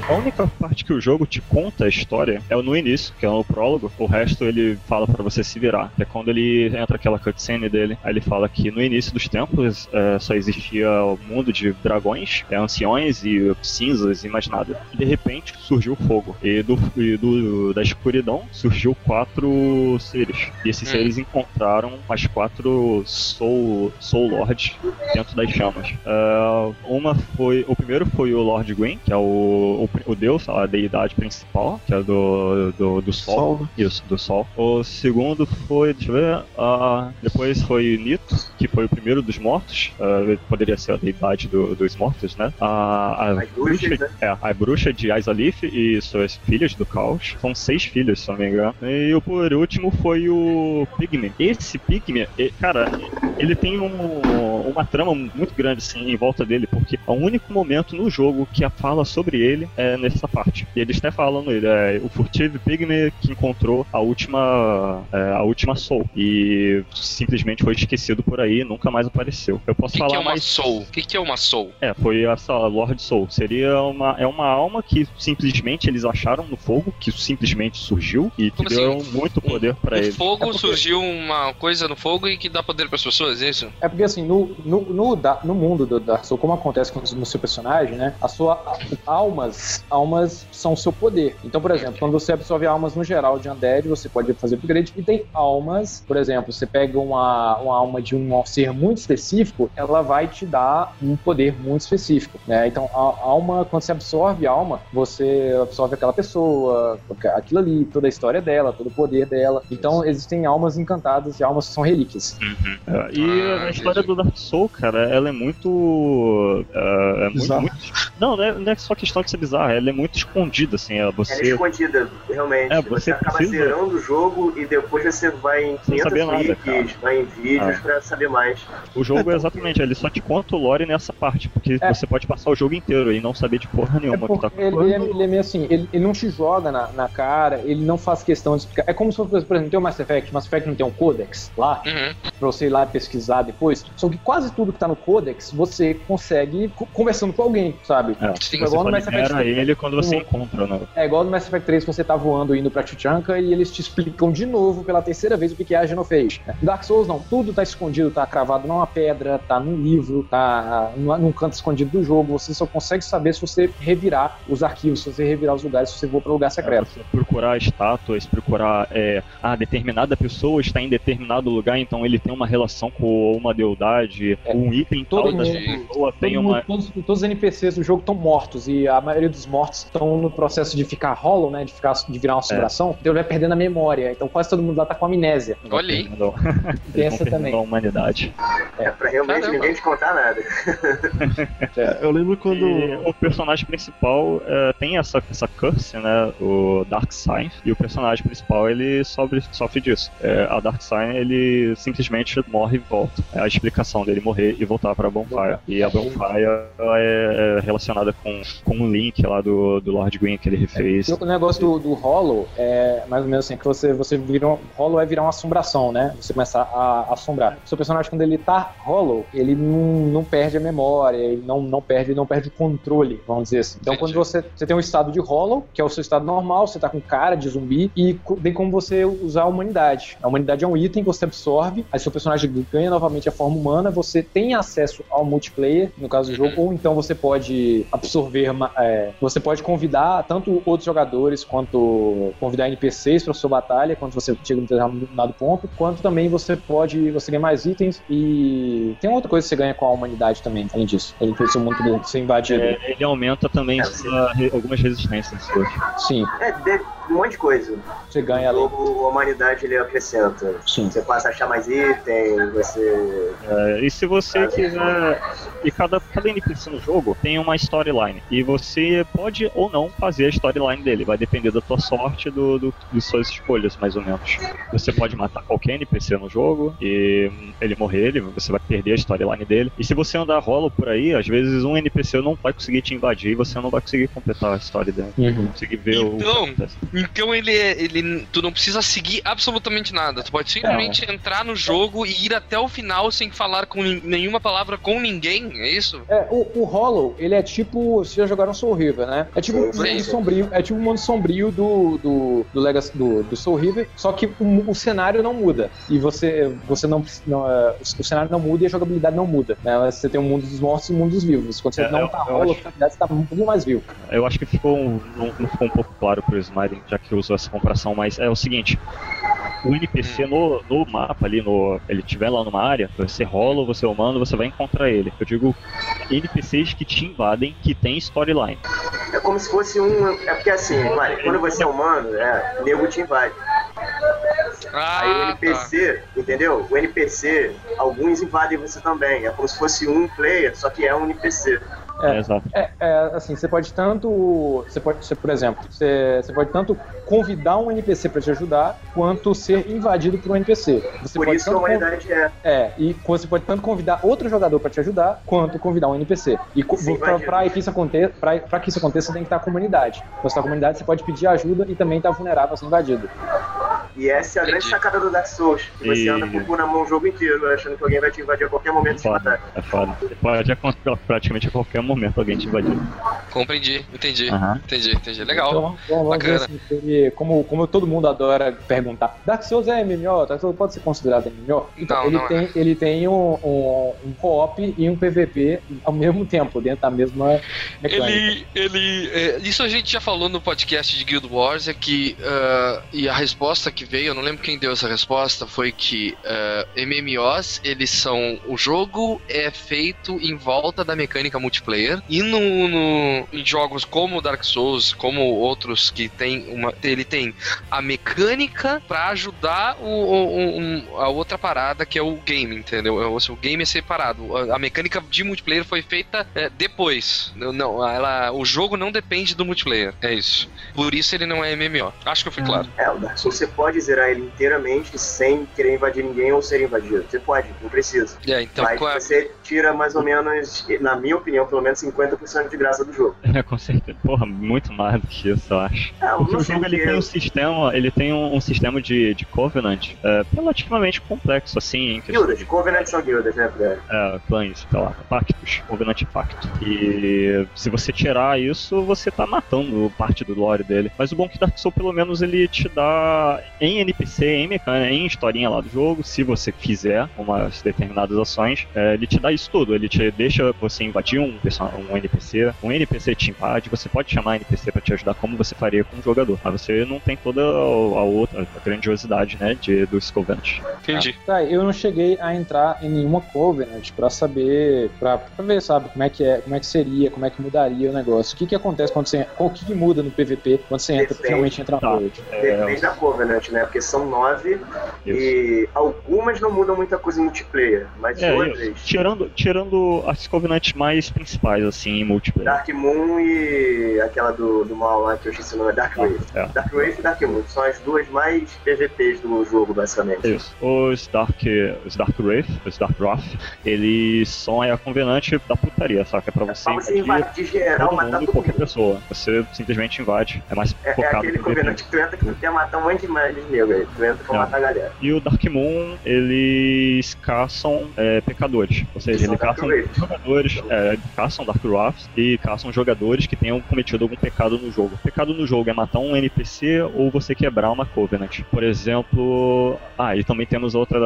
Única parte que o jogo te conta a história é no início, que é no prólogo. O resto ele fala pra você se virar. Que é quando ele entra aquela cutscene dele. Aí ele fala que no início dos tempos é, só existia o mundo de dragões, é, anciões e cinzas e mais nada. E de repente surgiu o fogo. E, do, e do- da escuridão surgiu quatro seres. E esses Hum. seres encontraram as quatro Soul, Soul Lords dentro das chamas. É, uma foi. O primeiro foi o Lord Gwyn, que é o, o, o deus, a deidade principal, que é do, do, do sol. Sol, né? Isso, do sol. O segundo foi, deixa eu ver, ah, depois foi Nito, que foi o primeiro dos mortos. ele poderia ser a deidade do- dos mortos, né? A, a bruxas, bruxa, né? é, a bruxa de Aisalith e suas filhas do caos. São seis filhas, se não me engano. E o por último foi o Pigme. Esse Pigme, cara, ele tem um- uma trama muito grande assim em volta dele, porque é o único momento no jogo que a fala sobre ele é nessa parte. E eles até falam nele, é o furtivo Pigme que encontrou a última é, a última Soul e simplesmente foi esquecido por aí, nunca mais apareceu. Eu O posso que, falar que é uma mais soul? O que, que é uma soul? é, foi essa Lord Soul. Seria uma, é uma alma que simplesmente eles acharam no fogo, que simplesmente surgiu e que Como assim? deu muito poder pra no eles. fogo É porque- surgiu uma coisa no fogo e que dá poder pras pessoas, é isso? É porque assim, no, no, no, da- no mundo do Dark Souls, como acontece com o seu personagem, né? A sua almas, almas são o seu poder. Então, por exemplo, quando você absorve almas no geral de Undead, você pode fazer upgrade. E tem almas, por exemplo, você pega uma, uma alma de um ser muito específico, ela vai te dar um poder muito específico, né? Então, a a alma, quando você absorve a alma, você absorve aquela pessoa, aquilo ali, toda a história dela, todo o poder dela. Então, existem almas encantadas e almas que são relíquias. É, e Ah, a história entendi. do Dark Soul, cara, ela é muito. é, é muito, muito- Não, não é, não é só questão de ser bizarra, ela é muito escondida, assim. É, Ela é você. escondida, realmente. É, você, você acaba precisa- zerando o jogo e depois você vai em Sem 500 saber nada, wikis, vai em vídeos Ah. pra saber mais. O jogo é exatamente, ele só te conta o lore nessa parte, porque É. você pode passar o jogo inteiro e não saber de porra É nenhuma o que tá porque ele, ele é, ele é meio assim, ele, ele não te joga na, na cara, ele não faz questão de explicar. É como se fosse, por exemplo, tem o Mass Effect, Mass Effect não tem um codex lá, Uhum. pra você ir lá pesquisar depois. Só que quase tudo que tá no codex, você consegue co- conversando com alguém, sabe? É, Tipo, você igual no Mass Effect libera 3. ele quando você encontra, né? É igual no Mass Effect 3 que você tá voando indo pra Tuchanka e eles te explicam de novo pela terceira vez o que que é a Genophage. No Dark Souls não, tudo tá escondido, tá cravado numa pedra, tá num livro, tá num canto escondido do jogo. Você só consegue saber se você revirar os arquivos, se você revirar os lugares, se você for pra lugar É, secreto. você procurar estátuas, procurar é, ah, determinada pessoa está em determinado lugar, então ele tem uma relação com uma deidade de um item todo mundo- pessoa tem Todo uma. mundo- todos, todos os NPCs do jogo estão mortos e a maioria dos mortos estão no processo de ficar hollow, né? De, ficar, de virar uma assombração. Então ele vai perdendo a memória. Então quase todo mundo lá tá com amnésia. Tem vão essa também. a humanidade. É pra realmente Caramba. ninguém te contar nada. É, eu lembro quando. E o personagem principal é, tem essa, essa curse, né? O Dark Sign. E o personagem principal ele sofre, sofre disso. É, a Dark Sign ele simplesmente morre e volta. É a explicação dele morrer e voltar pra Bonfire. E a Bonfire é, é relacionada com, com um link lá do, do Lord Green que ele refez. E O negócio do, do Hollow é mais ou menos assim, que você, você vira um, Hollow é virar uma assombração, né? Você começa a, a assombrar. O seu personagem, quando ele tá Hollow, ele não, não perde a memória, ele não, não perde não perde o controle, vamos dizer assim. Então, Entendi. quando você, você tem um estado de Hollow, que é o seu estado normal, você tá com cara de zumbi, e tem como você usar a humanidade. A humanidade é um item que você absorve, aí seu personagem ganha novamente a forma humana, você tem acesso ao multiplayer, no caso do jogo, ou então você pode absorver, é, você pode convidar tanto outros jogadores quanto convidar NPCs para sua batalha, quando você chega num determinado ponto, quanto também você pode você ganha mais itens e tem outra coisa que você ganha com a humanidade também, além disso. Ele precisa muito de ser invadido. É, ele aumenta também sua- re- algumas resistências suas. Sim, É, de- um monte de coisa. você ganha O jogo, a humanidade ele acrescenta. Sim. Você passa a achar mais item, você. É, e se você quiser. E cada, cada NPC no jogo tem uma storyline. E você pode ou não fazer a storyline dele. Vai depender da tua sorte do, do, de suas escolhas, mais ou menos. Você pode matar qualquer NPC no jogo e ele morrer, ele, você vai perder a storyline dele. E se você andar rolo por aí, às vezes um NPC não vai conseguir te invadir e você não vai conseguir completar a história dele. Uhum. Conseguir ver o. Então, ele, é- ele. Tu não precisa seguir absolutamente nada. Tu pode simplesmente entrar no jogo e ir até o final sem falar com nenhuma palavra com ninguém, é isso? É, o, o Hollow, ele é tipo. Vocês já jogaram Soul River, né? É tipo um mundo sombrio. É tipo um mundo sombrio do, do, do Legacy do, do Soul River, só que o, o cenário não muda. E você, você não, não é, o cenário não muda e a jogabilidade não muda. Né? Você tem o mundo dos mortos e o mundo dos vivos. Quando você É, não eu- tá Hollow, a acho- jogabilidade você tá um pouquinho mais vivo. Eu acho que ficou um- não, não ficou um pouco claro pro Smiley, já que usou essa comparação, mas é o seguinte. O NPC no, no mapa ali, no, ele estiver lá numa área, você rola, você é humano, você vai encontrar ele. Eu digo NPCs que te invadem, que tem storyline. É como se fosse um. É porque assim, Mari, quando você é humano, é, nego te invade. Aí o Ah, tá. NPC, entendeu? O NPC, alguns invadem você também. É como se fosse um player, só que é um NPC. É. É, exato. É, é, assim, você pode tanto. Você pode, você, por exemplo, você, você pode tanto convidar um NPC pra te ajudar, quanto ser invadido por um NPC. Você Por pode isso que a humanidade é. É, e você pode tanto convidar outro jogador pra te ajudar, quanto convidar um NPC. E pra que isso aconteça, pra, pra que isso aconteça, você tem que estar com a comunidade. Quando você tá com a comunidade, você pode pedir ajuda e também estar vulnerável a ser invadido. E essa é a grande sacada do Dark Souls. Que você E- anda com o cu na mão o jogo inteiro, achando que alguém vai te invadir a qualquer momento e matar. é foda. Pode acontecer praticamente a qualquer momento alguém te invadir. Compreendi, entendi. Aham. Entendi, entendi. Legal. Então, então Bacana. assim, como, como todo mundo adora perguntar, Dark Souls é MMO? Dark Souls pode ser considerado MMO? Então, Não, ele, não é. tem, ele tem um, um, um co-op e um PVP ao mesmo tempo, dentro da mesma mecânica. Ele, ele, é, isso a gente já falou no podcast de Guild Wars, é que, ah, e a resposta que veio, eu não lembro quem deu essa resposta, foi que ah, MMOs, eles são, o jogo é feito em volta da mecânica multiplayer, e no, no- em jogos como Dark Souls, como outros que tem uma, ele tem a mecânica pra ajudar o, o- um- a outra parada que é o game, entendeu? É O, o game é separado. A, a mecânica de multiplayer foi feita é, depois. Não, ela, o jogo não depende do multiplayer. É isso. Por isso ele não é MMO. Acho que eu fui claro. É, o Dark Souls você pode zerar ele inteiramente sem querer invadir ninguém ou ser invadido. Você pode, não precisa. É, então Mas qual é- você tira mais ou menos, na minha opinião, pelo menos 50% de graça do jogo. É, com certeza. Porra, muito mais do que isso, eu acho. É, eu Porque o jogo ele tem um sistema, ele tem um, um sistema de, de Covenant é, relativamente complexo, assim, em questão Guildas, Covenant são guildas, né, Fred? é, clãs, sei lá, pactos, Covenant Pacto. E se você tirar isso, você tá matando parte do lore dele. Mas o bom é que Dark Souls, pelo menos, ele te dá em NPC, em mecânica, em historinha lá do jogo, se você fizer umas determinadas ações, é, ele te dá isso tudo. Ele te deixa você invadir um, person- um NPC, um NPC te invade, você pode chamar NPC pra te ajudar como você faria com um jogador. Mas você não tem toda a outra a grandiosidade, né, de, dos Covenant. Entendi. Tá, eu não cheguei a entrar em nenhuma Covenant pra saber, pra, pra ver, sabe, como é que é, como é que seria, como é que mudaria o negócio. O que que acontece quando você, o que que muda no PVP quando você entra, Depende. finalmente entra na Tá. Covenant? Depende da Covenant, né? Porque são nove e algumas não mudam muita coisa em multiplayer, mas É, outras. isso. Tirando, tirando as Covenants mais principais, assim, em multiplayer. Dark Moon e aquela do, do mal lá que eu esqueci o nome, Dark Wave. É. Dark Wave e Dark Moon são as duas mais PVPs do jogo, basicamente. Isso. Os Dark, os Dark Wraith, os Dark Wrath, eles são a Covenant da putaria, saca? É pra você Pra você invadir geral, todo matar mundo qualquer mundo. pessoa. Você simplesmente invade. É mais É, é focado aquele no Covenant PvP. que tu entra que tu quer matar um monte de mais nego aí. Tu entra pra É. matar a galera. E o Dark Moon, eles caçam é, pecadores. Ou seja, eles caçam jogadores, é, caçam Dark Wraths e caçam jogadores que tenham cometido algum pecado no jogo. Pecado no jogo é matar um NPC ou você quebrar uma Covenant. Por exemplo, ah, e também temos outra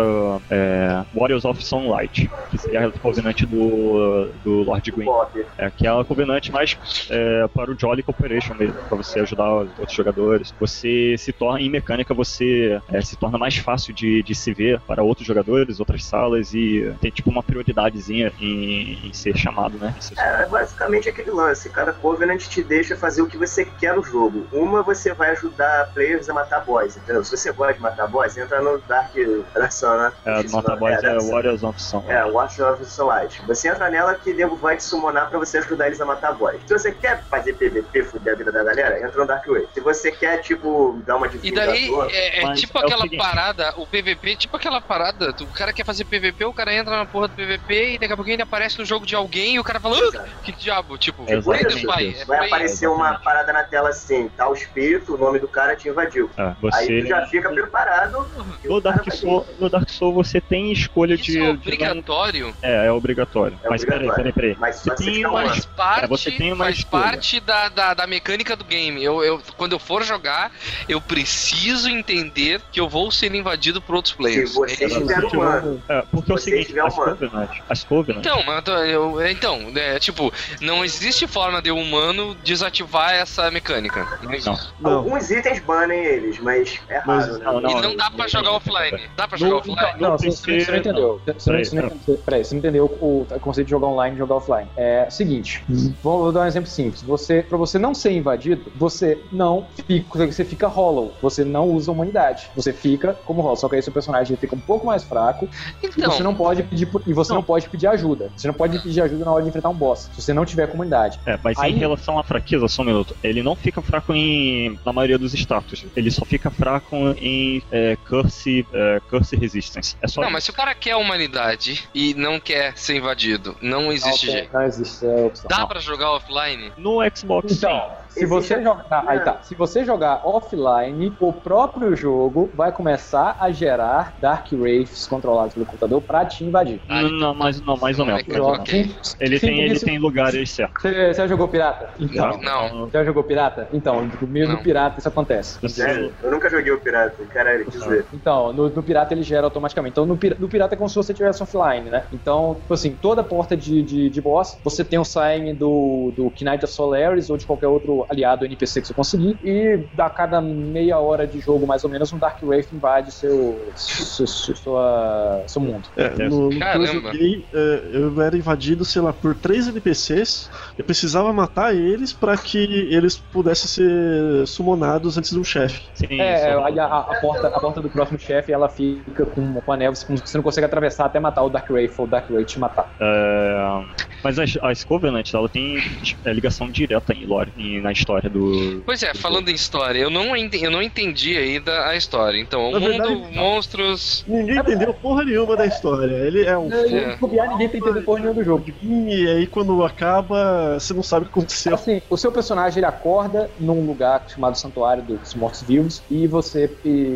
é, Warriors of Sunlight, que seria a Covenant do, do Lord Gwyn. Bob. É, que é a Covenant mais é, para o Jolly Cooperation mesmo, para você ajudar os outros jogadores. Você se torna, em mecânica, você é, se torna mais fácil de, de se ver para outros jogadores, outras salas e tem tipo uma prioridadezinha em, em ser chamado, né? Em ser- É basicamente aquele lance. Cada Covenant te deixa fazer o que você quer no jogo. Uma, você vai ajudar players a matar boss, entendeu? Se você gosta de matar boss, entra no Dark, Dark Sun, né? É, o nome. Boys é, Sun. Warriors of Sun. É, Watch of the Sunlight. Você entra nela que nego vai te summonar pra você ajudar eles a matar boss. Se você quer fazer PVP, fuder a vida da galera, entra no Dark Way. Se você quer, tipo, dar uma de E daí é, é tipo é o aquela seguinte. parada, o PVP, tipo aquela parada, o cara quer fazer PVP, o cara entra na porra do PVP e daqui a pouquinho ele aparece no jogo de alguém e o cara fala, "Ah, Exato. Que diabo, tipo, É aí exatamente vai, é vai aí. aparecer uma Exatamente. parada na tela assim, tá o espírito, o nome do cara te invadiu. É, Aí você... tu já fica preparado. No Dark, vai- Soul, no Dark Soul você tem escolha Isso de. é de não- obrigatório, É, é obrigatório. É Mas peraí, obrigatório. peraí, peraí. Mas Você se tem uma- uma- faz parte, É, você tem uma faz escolha. parte da, da, da mecânica do game. Eu, eu, quando eu for jogar, eu preciso entender que eu vou ser invadido por outros Se players. você É- estiver humano, É, porque é o Se você seguinte, as. Covenant, as Covenant, Então, mas eu, então, é, tipo, não existe forma de um humano desativar essa mecânica. Não existe. Não. Não. alguns itens banem eles, mas é Mas- raro, né? não, não. e não dá pra jogar offline. Dá pra No- jogar offline? Não, No você, você não entendeu. Você, não, Peraí, você, não, entendeu- peraí, você não entendeu o, o conceito de jogar online e jogar offline. É o seguinte, vou, vou dar um exemplo simples. Você, pra você não ser invadido, você não fica, você fica hollow. Você não usa humanidade. Você fica como hollow. Só que aí seu personagem fica um pouco mais fraco e Então, você não pode pedir e você não. pode pedir ajuda. Você não pode pedir ajuda na hora de enfrentar um boss. Se você não tiver comunidade. É, mas Aí- em relação à fraqueza, só um minuto, ele não fica fraco em, na maioria dos status. Ele só fica fraco em é, curse, é, curse resistance. É só não, mas se o cara quer a humanidade e não quer ser invadido, não existe não, jeito. não existe é opção. Dá Não. pra jogar offline? no Xbox Então, se você jogar. ah, aí tá. Se você jogar offline, o próprio jogo vai começar a gerar Dark Wraiths controlados pelo computador pra te invadir. Ah, sim. Não, mais, não, mais ou menos. Ok. mais ou menos. Ok. Ele, Sim, tem, ele isso- tem lugares certos. Você, você já jogou pirata? Então. Não. Já jogou pirata? Então, no meio do Não. pirata isso acontece. Você- Sério, eu nunca joguei o Pirata, caralho, quer dizer. Então, no, no pirata ele gera automaticamente. Então, no, pira- no pirata é como se você tivesse offline, né? Então, tipo assim, toda porta de, de, de boss, você tem o sign do, do Knight of Solaris ou de qualquer outro aliado NPC que você conseguir. E a cada meia hora de jogo, mais ou menos, um Dark Wraith invade seu, seu, seu, sua, seu mundo. É, no, no que eu joguei, é, eu era invadido, sei lá, por três NPCs. Eu precisava matar eles pra que eles pudessem ser summonados antes de um chefe. Sim, É, só- a, a- a porta, a porta do próximo chefe, ela fica com, com a neve, você você não consegue atravessar até matar o Dark Wraith ou o Dark Wraith te matar. É, mas as, as Covenant, ela tem é, ligação direta em lore, em- na história do. Pois é, falando em história, eu não, ente- eu não entendi ainda a história. Então, o Na mundo, verdade, monstros. Ninguém entendeu porra nenhuma da história. Ele é um É. Ninguém tá entendendo porra nenhuma do jogo. e aí quando acaba, você não sabe o que aconteceu. Assim, o seu personagem ele acorda num lugar chamado Santuário dos Mortos-Vivos e você. E,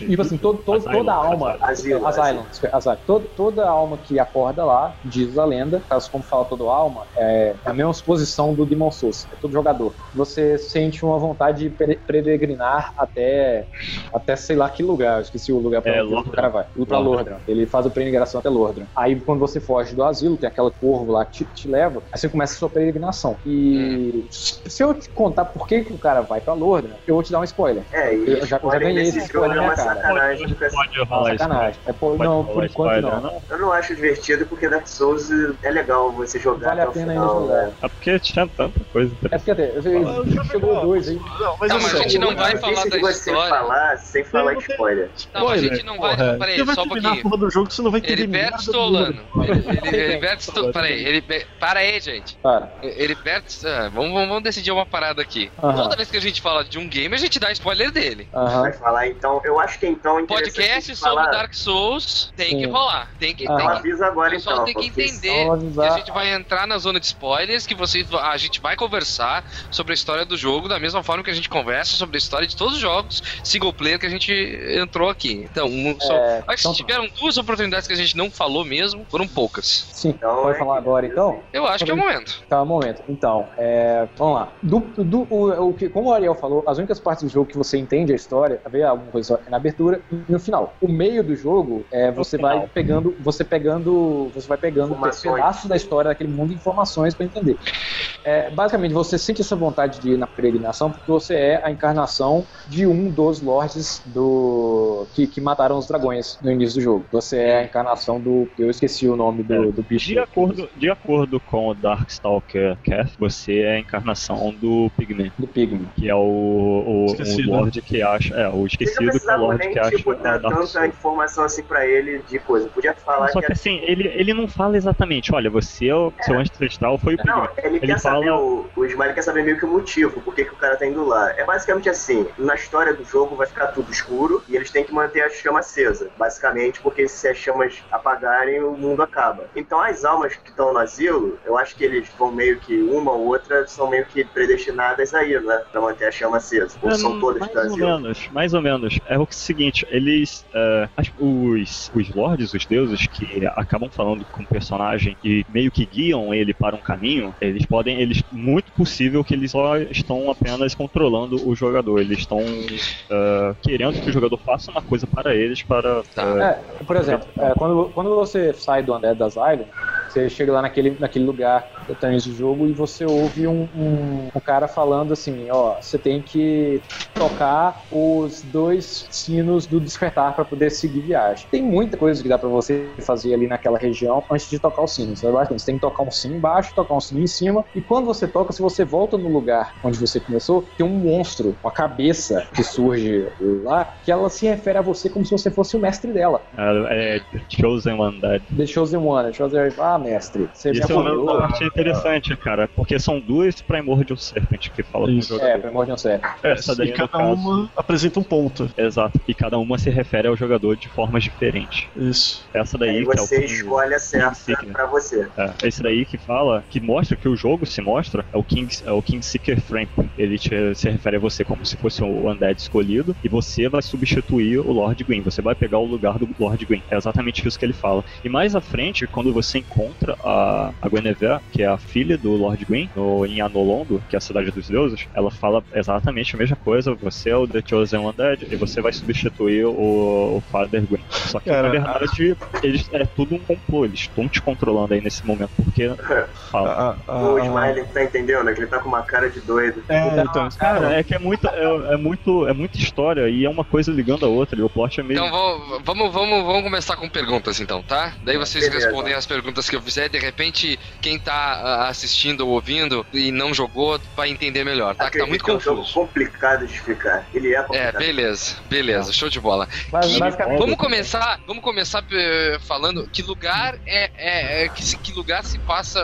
e, e, assim, todo, todo- toda a alma. Asilo, Asylum, Asylum. Toda a alma que acorda lá, diz a lenda, caso como fala todo alma, é a mesma suposição do Demon Souls, é todo jogador. Você sente uma vontade de pere- peregrinar até, até sei lá que lugar, eu esqueci o lugar pra É, onde o cara vai. Pra Lordran. Lordran. Ele faz a peregrinação até Lordran. Aí quando você foge do asilo, tem aquela corvo lá que te, te leva, aí você começa a sua peregrinação. E se eu te contar por que, que o cara vai pra Lordran, eu vou te dar um spoiler. É, e Eu já- já ganhei nesse esse spoiler é na uma cara. sacanagem. Pode É rolar isso. sacanagem. É, por- Pode não, rolar por enquanto spoiler, não. Eu não acho divertido porque Dark Souls é legal você jogar Vale a até o pena final, ainda jogar. né? É porque tinha tanta coisa É porque até, eu, chegou dois aí. Não, mas Não, eu mas a gente não É vai falar de da você história. falar sem falar não tem- spoiler. Não, a gente não vai. Peraí, só um terminar a pouquinho. porra do jogo, você não vai entender Heriberto do Stolano. Heriberto Stolano. Peraí, ele. Para aí, gente. Cara, Heriberto. ah, vamos, vamos, vamos decidir uma parada aqui. Aham. Toda vez que a gente fala de um game, a gente dá spoiler dele. aham. Vai falar então, eu acho que então é interessante Podcast falar. sobre Dark Souls tem Sim. que rolar. Tem que. Aham. Tem Então que avisa o agora pessoal então. tem que entender Vamos que a gente vai entrar na zona de spoilers, que vocês, a gente vai conversar sobre a história do jogo da mesma forma que a gente conversa sobre a história de todos os jogos single player que a gente entrou aqui. Então, um, só, É, acho que então- tiveram duas oportunidades que a gente não falou mesmo, foram poucas. Sim, Então, pode é falar agora então? Eu acho que é o momento. Tá, um momento. Então, é, vamos lá. Do, do, o, o que, como o Ariel falou, as únicas partes do jogo que você entende a história, vê alguma coisa é na abertura e no final. O meio do jogo é você vai pegando, você pegando, você vai pegando pedaços da história daquele mundo, informações pra entender. É, basicamente, você sente essa vontade de ir na peregrinação porque você é a encarnação de um dos lords do que, que mataram os dragões no início do jogo. Você é a encarnação do, eu esqueci o nome do, do bicho. De acordo, de acordo com o Darkstalker Cath, você é a encarnação do Pigman, do Pigme. que é o, o, o Lorde que acha. É, o esquecido que é o Lorde que acha tipo, é dar tanta informação assim pra ele de coisa. Podia falar Só que que assim, ele, ele não fala exatamente, olha, você, é o seu ancestral foi o Pigman. Não, ele, Ele quer saber, fala- o, o Smiley quer saber meio que o motivo, por que, que o cara tá indo lá. É basicamente assim, na história do jogo vai ficar tudo escuro e eles têm que manter a chama acesa. Basicamente, porque se as chamas apagarem, o mundo acaba. Então as almas que estão no asilo, eu acho que eles vão meio que, uma ou outra, são meio que predestinadas a ir, né? Pra manter a chama acesa. Ou É, são todas mais do ou menos, mais ou menos. É o seguinte, eles. é, as- os, os lords, os deuses, que acabam falando com o personagem e meio que guiam ele para um caminho, eles podem. Eles. Muito possível que eles só estão apenas controlando o jogador. Eles estão é, querendo que o jogador faça uma coisa para eles para. Tá. é, É, por exemplo, é, quando, quando você sai do Undead das Island, você chega lá naquele, naquele lugar início do jogo e você ouve um, um, um cara falando assim, ó, você tem que tocar os dois sinos do despertar para poder seguir viagem. Tem muita coisa que dá para você fazer ali naquela região antes de tocar o sino. Você, vai- você tem que tocar um sino embaixo, tocar um sino em cima, e quando você toca, se você volta no lugar onde você começou, tem um monstro, uma cabeça que surge lá, que ela se refere a você como se você fosse o mestre dela. é, é Chosen One Dead. The Chosen One, Chosen Ah, mestre, você me Isso é apoiou. parte interessante, cara, porque são duas Primordial Serpent que falam com o Isso. jogador. É, Primordial Sério. Essa daí, e cada caso. uma apresenta um ponto. Exato. E cada uma se refere ao jogador de formas diferentes. Isso. Essa daí Aí que é o você King- escolhe a certa pra você. É, esse daí que fala, que mostra que o jogo se mostra, é o King, é o King Seeker Frank. Ele te- se refere a você como se fosse o Undead escolhido, e você vai substituir o Lord Gwyn. Você vai pegar o lugar do Lord Gwyn. É exatamente isso que ele fala. E mais à frente, quando você encontra a, a Guinevere, que é a filha do Lord Gwyn, no, em Anolondo, que é a cidade dos deuses, ela fala exatamente a mesma coisa. Você é o The Chosen Undead, e você vai substituir o, o Father Gwyn. Só que, Cara, na verdade, eles, é tudo um complô. Eles estão te controlando aí nesse momento, porque... Fala. A, a, O a- Smiley tá entendendo, é que ele tá com uma cara de doido. É, então, Cara, é que é muita, é, é muito, é muita história e é uma coisa ligando a outra. E o plot é meio. Então vamos, vamos, vamos, vamos começar com perguntas então, tá? Daí vocês Beleza. respondem as perguntas que eu fizer. De repente, quem tá assistindo ou ouvindo e não jogou vai entender melhor, tá? Que tá muito que é um jogo confuso. complicado de explicar. Ele é É, complicado. beleza, beleza, show de bola. Mas, Que- basicamente, Vamos começar, vamos começar eh, falando que lugar é, é- é- que, se- que lugar se passa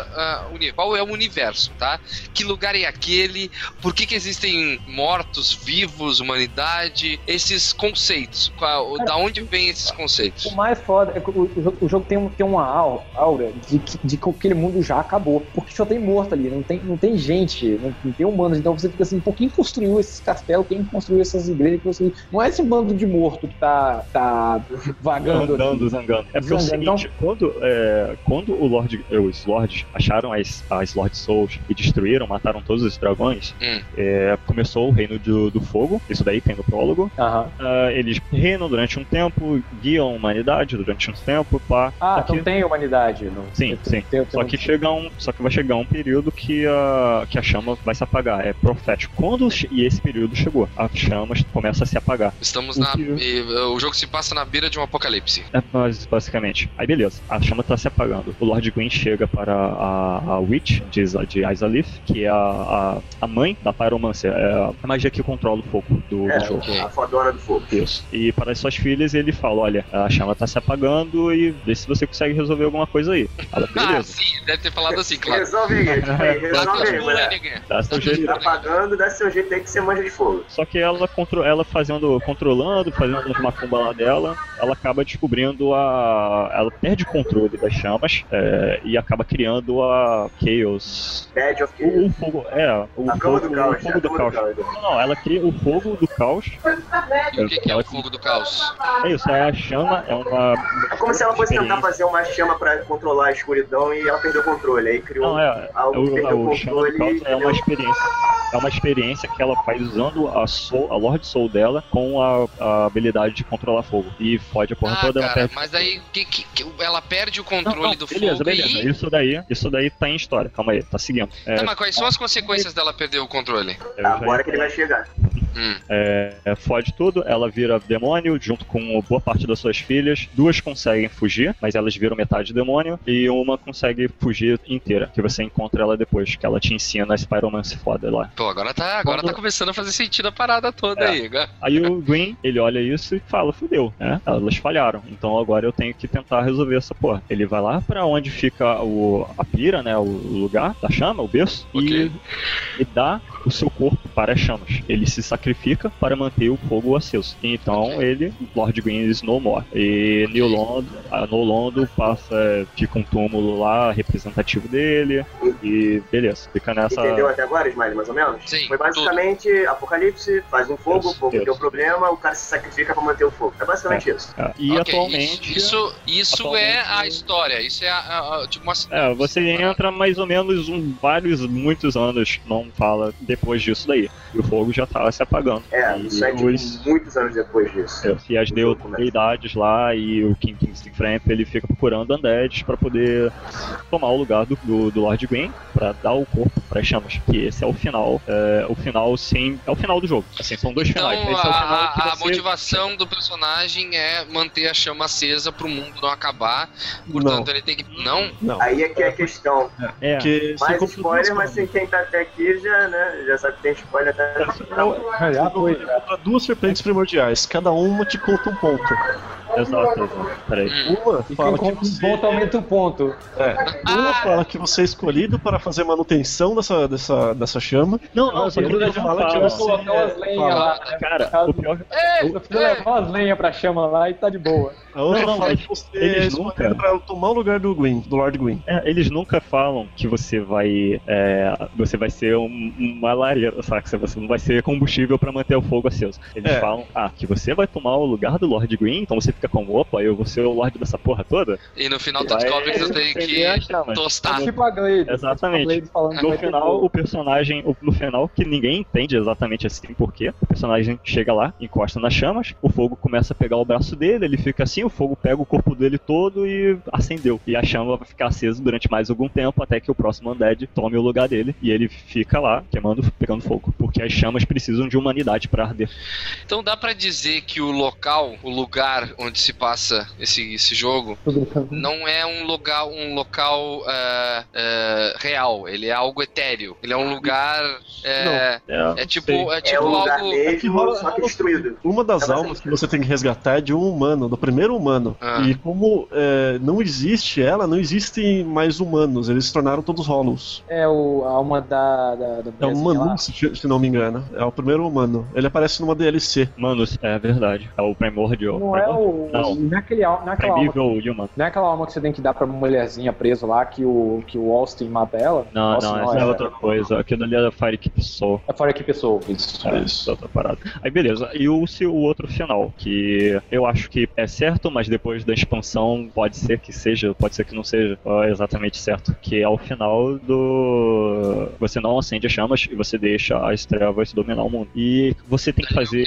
o uni- qual é o universo, tá? Que lugar é aquele? Por que, que existem mortos, vivos, humanidade? Esses conceitos, qual- da onde vem esses conceitos? O mais foda é que o, o jogo- o jogo tem, tem uma au- aura de que, de que aquele mundo já acabou. Por- Porque só tem morto ali, não tem, não tem gente, não, não tem humanos. Então você fica assim, pô, quem construiu esses castelos, quem construiu essas igrejas? que você- Não é esse bando de morto que tá, tá vagando. Andando, zangando. É porque é o Zangando. seguinte, quando, é, quando o Lord, eh, os Lords acharam as, as Lord Souls e destruíram, mataram todos os dragões, Hum. é, começou o Reino do, do Fogo, isso daí tem no prólogo. Ah, eles reinam durante um tempo, guiam a humanidade durante um tempo, pá. Ah, Aqui- então tem humanidade. Não. Sim, Tem- sim. tem- Só tem- que, chega um, só que vai chegar um período que a, que a chama vai se apagar. É profético. Quando e esse período chegou, as chamas começam a se apagar. Estamos O na. que- o jogo se passa na beira de um apocalipse. É, mas, basicamente. Aí beleza, a chama tá se apagando. O Lord Gwyn chega para a, a Witch de, de Izalith, que é a, a, a mãe da Pyromancer, é a magia que controla o fogo do, É, do jogo. A fodona do fogo. Isso. E para as suas filhas ele fala: olha, a chama tá se apagando e vê se você consegue resolver alguma coisa aí. Ela, Ah, beleza. sim, deve ter falado assim, claro. Resolve resolve aí, neguinho. Dá seu jeito. Tá pagando, dá seu jeito aí que você manja de fogo. Só que ela, contro ela fazendo, controlando, fazendo as macumba lá dela, ela acaba descobrindo a. Ela perde o controle das chamas é, e acaba criando a Chaos. Bad of O, Chaos. o fogo. É, o A cama fogo, do caos. o fogo do caos. do caos. Não, não, ela cria o fogo do caos. E o que, que é o fogo do caos? É isso, é a chama, é uma. É como se ela fosse tentar fazer uma chama pra controlar a escuridão e ela perdeu o controle. Aí criou Não, é. algo que o, perdeu o o do controle. é uma experiência. É uma experiência que ela faz usando a, soul, a Lord Soul dela com a, a habilidade de controlar fogo. E fode a porra Ah, toda, ela cara, perde mas aí que, que- que- ela perde o Não, controle não, do beleza, fogo beleza. e. Isso daí, isso daí tá em história. Calma aí, tá seguindo. É, Tá, mas quais são as consequências dela perder o controle? Agora que ele vai chegar. Hum. é, é, fode tudo, ela vira demônio junto com boa parte das suas filhas. Duas conseguem fugir, mas elas viram metade demônio. E uma consegue fugir inteira, que você encontra ela depois, que ela te ensina a Spiromancy foda lá. Pô, agora tá, agora Quando- tá começando a fazer sentido a parada toda É. aí. agora. Aí o Green, ele olha isso e fala, fudeu, né? Elas falharam. Então agora eu tenho que tentar resolver essa porra. Ele vai lá pra onde fica o, a pira, né? O lugar da chama, o berço, Ok. e, e dá o seu corpo para as chamas. Ele se sacrifica para manter o fogo aceso. Então ele, Lord Green no more. E New Lond, a No Londo passa, fica um túmulo lá representativo dele. E beleza, fica nessa. Entendeu até agora, Smiley, mais ou menos? Sim, Foi basicamente apocalipse, faz um fogo, Isso, o fogo isso. um problema, o cara se sacrifica pra manter o fogo. É basicamente isso. É, E Ok, atualmente. Isso, isso é a atualmente- história. Isso é a, a- a- tipo uma. É, você entra mais ou menos um, vários, muitos anos, não fala, depois disso daí. E o fogo já tava se apagando. É, e isso é tipo, os, muitos anos depois disso. é, e as deu- deidades lá e o King King Framp, ele fica procurando undeads pra poder tomar o lugar do, do, do Lord Green, pra dar o corpo pras chamas. Que esse é o final, é, o final sim, é o final do jogo. Assim, são dois Então, finais. Esse é o final a, que a você- motivação do personagem é manter a chama acesa pro mundo não acabar. Portanto, ele tem que. Não? Não. Aí é que é a questão. É, Porque você Mais compra spoiler, mas assim, quem tá até aqui já, né, já sabe que tem spoiler até foi, Você compra duas serpentes primordiais, cada uma te conta um ponto. exato, exato. Peraí. Hum. Uma E quem fala que conta um ponto aumenta um ponto. é, uma fala que você é escolhido para fazer manutenção dessa, dessa, dessa chama. Não, não, só que não fala que você Colocar umas lenhas lá. né? Cara, o pior, Só precisa levar umas lenhas pra chama lá e tá de boa. A outra Não, não, fala mas que você eles é nunca- para tomar o lugar do Gwyn, do Lord Gwyn. É, eles nunca falam que você vai. é, você vai ser um, uma lareira, sabe? Que Você não vai ser combustível pra manter o fogo aceso. Eles É. falam, ah, que você vai tomar o lugar do Lord Green, então você fica como, opa, eu vou ser o Lord dessa porra toda. E no final tu descobre que tu tem que chama. tostar. Tipo a Glade. Exatamente. A Glade No final, o personagem, no final, que ninguém entende exatamente assim por quê, o personagem chega lá, encosta nas chamas, o fogo começa a pegar o braço dele, ele fica assim, o fogo pega o corpo dele todo e acendeu. E a chama vai ficar acesa durante mais algum tempo até que o próximo Undead tome o lugar dele e ele fica lá queimando, pegando fogo. Porque as chamas precisam de humanidade pra arder. Então dá pra dizer que o local, o lugar onde se passa esse, esse jogo, não é um lugar, um local é, é, real. Ele é algo etéreo. Ele é um lugar. É, É, é tipo, sei. é É tipo um lugar algo. mesmo, rola- só que destruído. Uma das É almas que você tem que resgatar é de um humano, do primeiro humano. Ah. E como é, não existe ela, não existem mais humanos, eles se tornaram todos hollows. É o, a alma da. da, da É um lá. Manu, se, se não me engano. É o primeiro humano. Ele aparece numa DLC. Mano, é verdade. É o Primordial. Não é o, o, Não. não é aquele, al- não é aquela alma, Human. não é aquela alma que você tem que dar pra uma mulherzinha presa lá que o, que o Austin mata ela? Não, Nossa, não, essa é outra coisa. Aquilo ali é Fire Keep Soul. É fora que pessoa, isso. É, isso é outra parada. Aí beleza, e o, se- o outro final, que eu acho que é certo, mas depois da expansão pode ser que seja, pode ser que não seja exatamente certo, que é o final do... Você não acende as chamas e você deixa as trevas dominar o mundo. E você tem que fazer...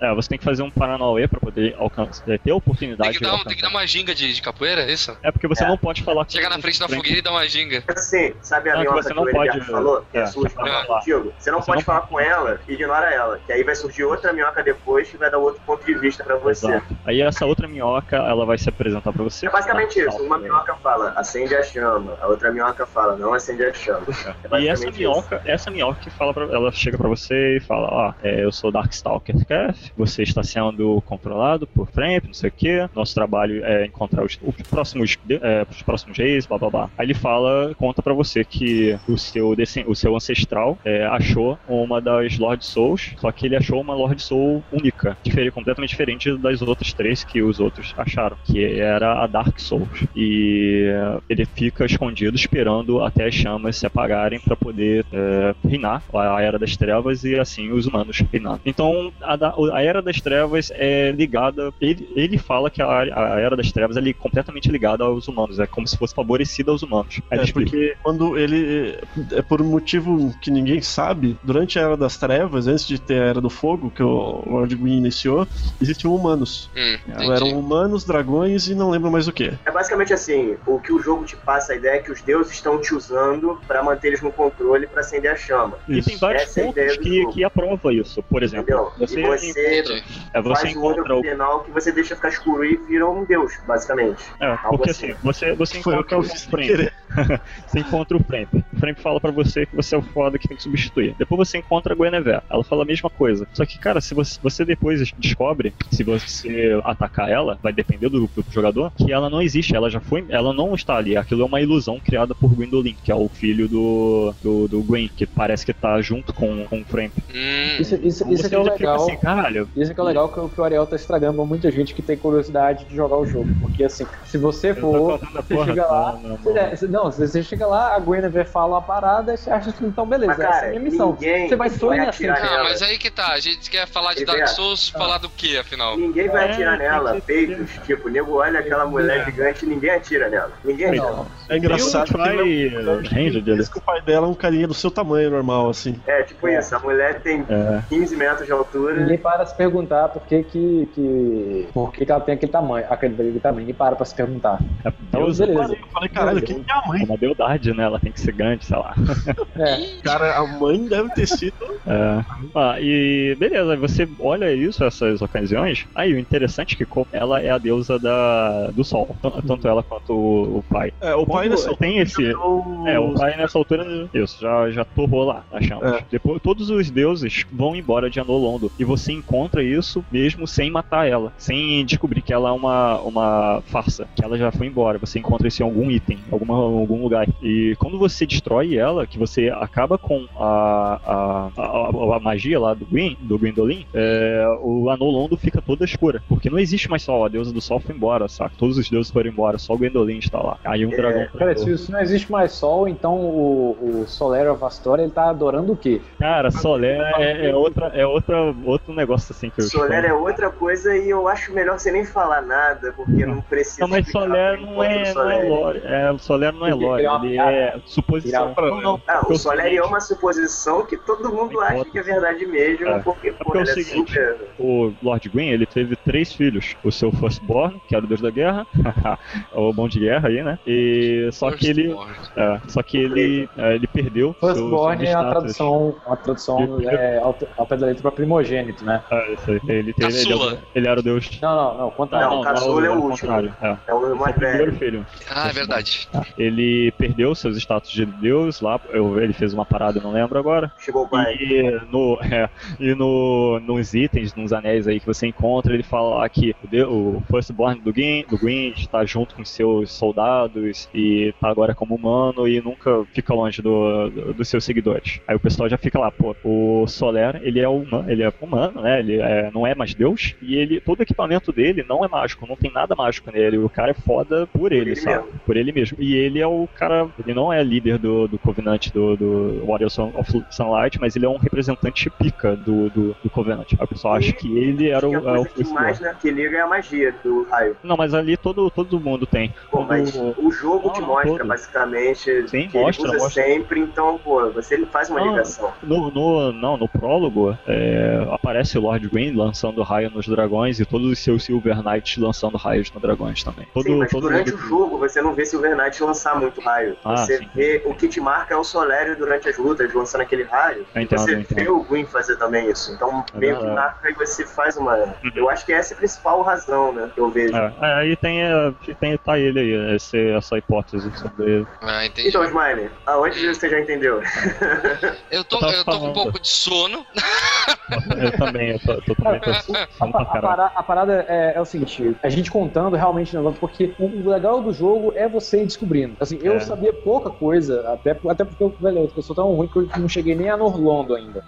É, você tem que fazer um Paranauê pra poder alcançar, é, ter a oportunidade Tem que, de dar, um- tem que dar uma ginga de, de capoeira, é isso? É porque você É. não pode falar com Chega na frente da fogueira e dá uma ginga. Assim, sabe a que minhoca você que, não pode- falou? Que é, é, sua você falar. contigo? Você não Você pode não falar com ela e ignora ela. Que aí vai surgir outra minhoca depois que vai dar outro ponto de vista pra você. Exato. Aí essa outra minhoca, ela vai se apresentar pra você. É basicamente Tá, isso. Uma tá. minhoca fala, acende a chama. A outra minhoca fala, não acende a chama. É E essa minhoca, essa minhoca que fala pra, ela chega pra você e fala, ó, é, eu sou Darkstalker Kef, você está sendo controlado por Framp, não sei o que, nosso trabalho é encontrar os, os próximos é, os próximos reis, blá blá blá. Aí ele fala, conta pra você que o seu, o seu ancestral é, achou uma das Lord Souls, só que ele achou uma Lord Soul única, diferente, completamente diferente das outras três que os outros acharam, que era a Dark Souls. E é, ele fica escondido esperando até as chamas se apagarem pra poder é, reinar a Era das Trevas e assim os humanos reinar. Então a, da- a Era das Trevas é ligada. Ele, ele fala que a, a Era das Trevas é li- completamente ligada aos humanos, é como se fosse favorecida aos humanos. Aí É, explica. porque quando ele. É por um motivo que ninguém sabe, durante a Era das Trevas, antes de ter a Era do Fogo, que o Lord Gwyn iniciou, existiam humanos. Hum, eram entendi. Humanos, dragões e não lembro mais o que. É basicamente assim, o que o jogo te passa a ideia é que os deuses estão te usando pra manter eles no controle pra acender a chama. E tem vários Essa é pontos do que, que aprova isso. Por exemplo, Entendeu? você, e você Entendi. é, você faz um encontra o. final que você deixa ficar escuro e vira um deus, basicamente. É, porque assim. assim, você, você Foi o encontra que eu o querer. você encontra o Frank. O Frank fala pra você que você é o foda que tem que substituir. Depois você encontra a Guinevere. Ela fala a mesma coisa. Só que, cara, se você, você depois descobre, se você atacar ela, vai depender do, do jogador, que ela não existe. Ela já foi. Ela não está ali. Aquilo é uma ilusão criada por Gwendolyn, que é o filho do, do, do Gwen, que parece que tá junto com, com o Frank. Hum, Isso, isso, isso você aqui é legal. assim, caralho. Isso que é legal que, o- que o Ariel tá estragando muita gente que tem curiosidade de jogar o jogo. Porque assim, se você for, você porra chega lá. mano. é, você- não, se você chega lá, a Guinevere fala uma parada, e você acha que então beleza, Mas, cara, essa é a minha missão. Você vai sonhar assim. Ah, nela. mas aí que tá. A gente quer falar de Dark Souls, falar do que, afinal? Ninguém vai É, atirar nela, que- peitos, tipo, nego olha aquela mulher É. gigante e ninguém atira nela. Ninguém atira. Não, É engraçado E o Try que Ranger dele. diz que o pai dela é um carinha do seu tamanho normal, assim. É, tipo isso, a mulher tem É. 15 metros de altura. Ninguém para se perguntar por que que, que, por que, que ela tem aquele tamanho, aquele, tamanho. Ninguém para pra se perguntar. É Então, Deus, beleza. Eu falei, caralho, quem é a é mãe? uma beldade, né? Ela tem que ser grande, sei lá. É. Cara, a mãe deve ter sido. É. Ah, e beleza, você olha isso, essas ocasiões. Aí o interessante é que como ela é a deusa da, do sol, T- tanto ela quanto o, o pai. É, o pai nessa tem esse. altura É, o pai nessa altura, isso, já, já torrou lá. É. Depois, todos os deuses vão embora de Anolondo. E você encontra isso mesmo sem matar ela. Sem descobrir que ela é uma, uma farsa. Que ela já foi embora. Você encontra isso em algum item, alguma, algum lugar. E quando você destrói ela, que você acaba com a, a, a, a magia lá do Gwyn, do Gwendolyn, é, o Anolondo fica toda escura. Porque não existe mais sol. A deusa do sol foi embora, saca? Todos os deuses foram embora. Só o Gwendolyn está lá. Aí um É, dragão. Cara, se, se não existe mais sol, então o, o Solera of Astoria ele tá adorando o quê? Cara, Solé é, é outra, é outra, outro negócio assim que eu Soler é outra coisa e eu acho melhor você nem falar nada, porque não precisa. Não, mas Solé bem não contra o é, não é lore. É, o Solé não é lore, ele é é suposição. É Não, não. Ah, o é Soler seguinte, é uma suposição que todo mundo Não acha que é verdade mesmo, É. porque, porque pô, é o ele é seguinte, super. O Lord Gwyn, ele teve três filhos. O seu Firstborn, que era o deus da guerra, o bom de guerra aí, né? E só que ele, é, só que ele, é, ele perdeu seus Firstborn é a tradução, uma tradução é, ao, ao pé da letra pra primogênito, né? É, isso aí. Ele, teve, ele, Caçula. ele era o deus. Não, não, não, conta Não, o caçula é o último. contrário, É. É o mais velho. filho. Ah, é verdade. Ele perdeu seus status de deus lá. eu- ele fez uma parada, eu não lembro agora. Chegou o pai. E, no, é, e no, nos itens, nos anéis aí que você encontra, ele fala lá que o, de, o Firstborn do Gwyn, do Gwyn está junto com seus soldados e tá agora como humano e nunca fica longe do, do- dos seus seguidores. Aí o pessoal já fica lá, pô, o Soler, ele é humano, ele é humano, né? Ele é- não é mais Deus e ele todo o equipamento dele não é mágico, não tem nada mágico nele. O cara é foda por ele, ele sabe? Por ele mesmo. E ele é o cara, ele não é líder do, do Covenant do, do Warriors of Sunlight, mas ele é um representante pica do, do, do Covenant. Aí o pessoal acha que ele era o, é coisa o que mais né, que liga é a magia do raio. Não, mas ali todo, todo mundo tem. Pô, Todo- mas o jogo Não, te não, mostra todo. basicamente Sim, que mostra, ele usa mostra. sempre, então, pô, você ele faz uma Não, ligação. No, no, não, no prólogo é, aparece o Lord Green lançando raio nos dragões e todos os seus Silver Knights lançando raios nos dragões também. Todo, Sim, mas todo durante mundo- o jogo você não vê Silver Knight lançar muito raio. Ah, você sim. vê o que te marca é o Solério durante as lutas, lançando aquele raio. Entendo, você entendo. vê o Gwyn fazer também isso. Então É meio que marca e você faz uma. Eu acho que essa é a principal razão, né? Que eu vejo. É, é, aí tem, é, tem tá ele aí, esse, essa hipótese sobre. Ah, entendi. Então, Smiley, aonde você já entendeu? Eu tô, Eu eu tô com um pouco de sono. Eu também, eu, tô, tô também tô A, a caralho. para- a parada é, é o seguinte, a gente contando realmente negócio, porque o, legal do jogo é você ir descobrindo. Assim, eu É. sabia pouca coisa, até, até porque eu, velho, eu sou tão ruim que eu não cheguei nem a Norlondo ainda.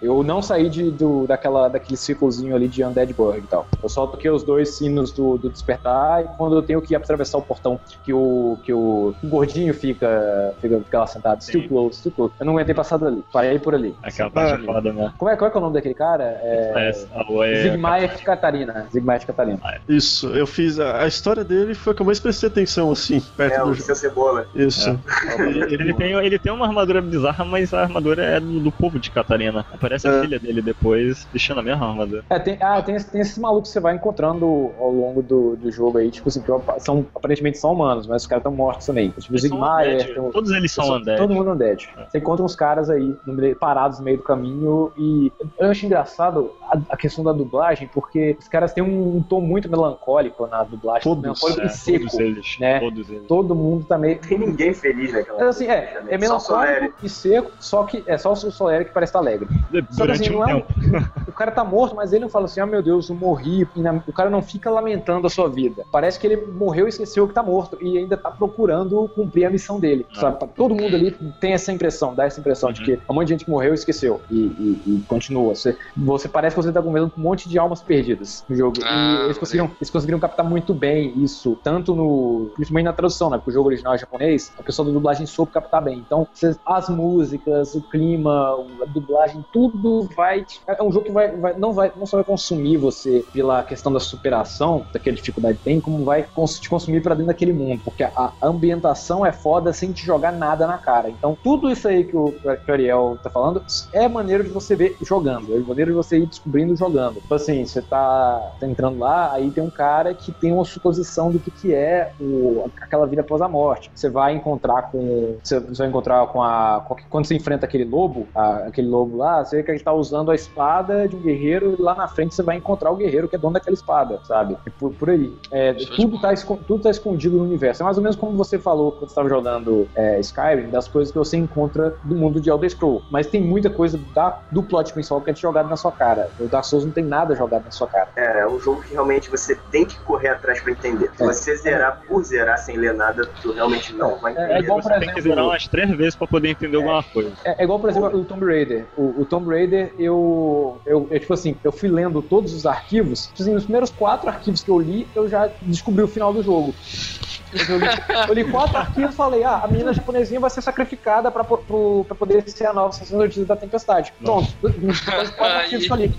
Eu não saí de, do, daquela, daquele círculozinho ali de Undead Burg e tal. Eu só toquei os dois sinos do, do despertar e quando eu tenho que atravessar o portão que o, que o, o gordinho fica, fica, fica lá sentado, still Sim. close, still close. Eu não aguentei passar dali, parei por ali. Aquela parte é foda, né? Como é, qual é que é o nome daquele cara? É... É, o- é, Zigmaier Catarina. Zigmaier Catarina. Isso, eu fiz. A, a história dele foi a que eu mais prestei atenção, assim, perto É, do seu cebola. Isso. ele, ele tem, ele tem uma armadura bizarra, mas a armadura é do, do povo de Catarina. Aparece a É. filha dele depois, vestindo a mesma armadura. É, tem, ah, tem, tem esses malucos que você vai encontrando ao longo do, do jogo aí, tipo assim, que são, aparentemente são humanos, mas os caras estão mortos também. Tipo, o Eles são Zigmaier, undead, tem o- Todos eles são undead. Todo mundo undead. É. Você encontra uns caras aí no parados no meio do caminho e eu acho engraçado a, a questão da dublagem, porque os caras têm um, um tom muito melancólico na dublagem, Todos, melancólico É, e seco. todos eles. né? Todos eles. Todo mundo tá meio. Tem ninguém feliz naquela Mas assim, é, também. é melancólico e seco, só que é só o Soleri que parece estar alegre. Só que Durante assim, um não é um- tempo. o cara tá morto, mas ele não fala assim, ah meu Deus, eu morri. E na- o cara não fica lamentando a sua vida. Parece que ele morreu e esqueceu que tá morto. E ainda tá procurando cumprir a missão dele. Ah. Sabe? Todo mundo ali tem essa impressão, dá essa impressão de Uhum. que um monte de gente morreu e esqueceu. E, e- e continua. Você, você parece que você tá conversando com um monte de almas perdidas no jogo. Ah, e eles conseguiram, eles conseguiram captar muito bem isso, tanto no. principalmente na tradução, né? Porque o jogo original é japonês, a pessoa da dublagem soube captar bem. Então, as músicas, o clima, a dublagem, tudo vai. É um jogo que vai, vai- não, vai, não só vai consumir você pela questão da superação, daquela dificuldade tem, como vai te consumir pra dentro daquele mundo. Porque a ambientação é foda sem te jogar nada na cara. Então, tudo isso aí que o, que o Ariel tá falando é maneiro de você ver jogando. É maneiro de você ir descobrindo jogando. Tipo assim, você tá, tá entrando lá, aí tem um cara que tem uma suposição do que, que é o, aquela vida após a morte. Você vai encontrar com. Você vai encontrar com a. quando você enfrenta aquele lobo, a- aquele lobo lá, você vê que ele tá usando a espada de um guerreiro e lá na frente você vai encontrar o guerreiro que é dono daquela espada, sabe? E por, por aí. É, tudo, tá, tudo tá escondido no universo. É mais ou menos como você falou quando você estava jogando é, Skyrim, das coisas que você encontra do mundo de Elder Scroll. Mas tem muita coisa da, do plot principal que é jogado na sua cara. O Dark Souls não tem nada jogado na sua cara. É, é um jogo que realmente você tem que correr atrás pra entender. Se É. você zerar por zerar sem ler nada, tu realmente não vai É, é entender. igual, por Você tem que exemplo, zerar umas três vezes pra poder entender alguma coisa. É, é igual, por exemplo, o Tomb Raider. O, o Tomb Raider, eu, eu, eu, tipo assim, eu fui lendo todos os arquivos. Tipo assim, nos primeiros quatro arquivos que eu li, eu já descobri o final do jogo. Eu li, eu li quatro arquivos e falei, ah, a menina japonesinha vai ser sacrificada pra, pro, pra poder ser a nova sacerdotisa da tempestade. Pronto. Quatro arquivos que eu li.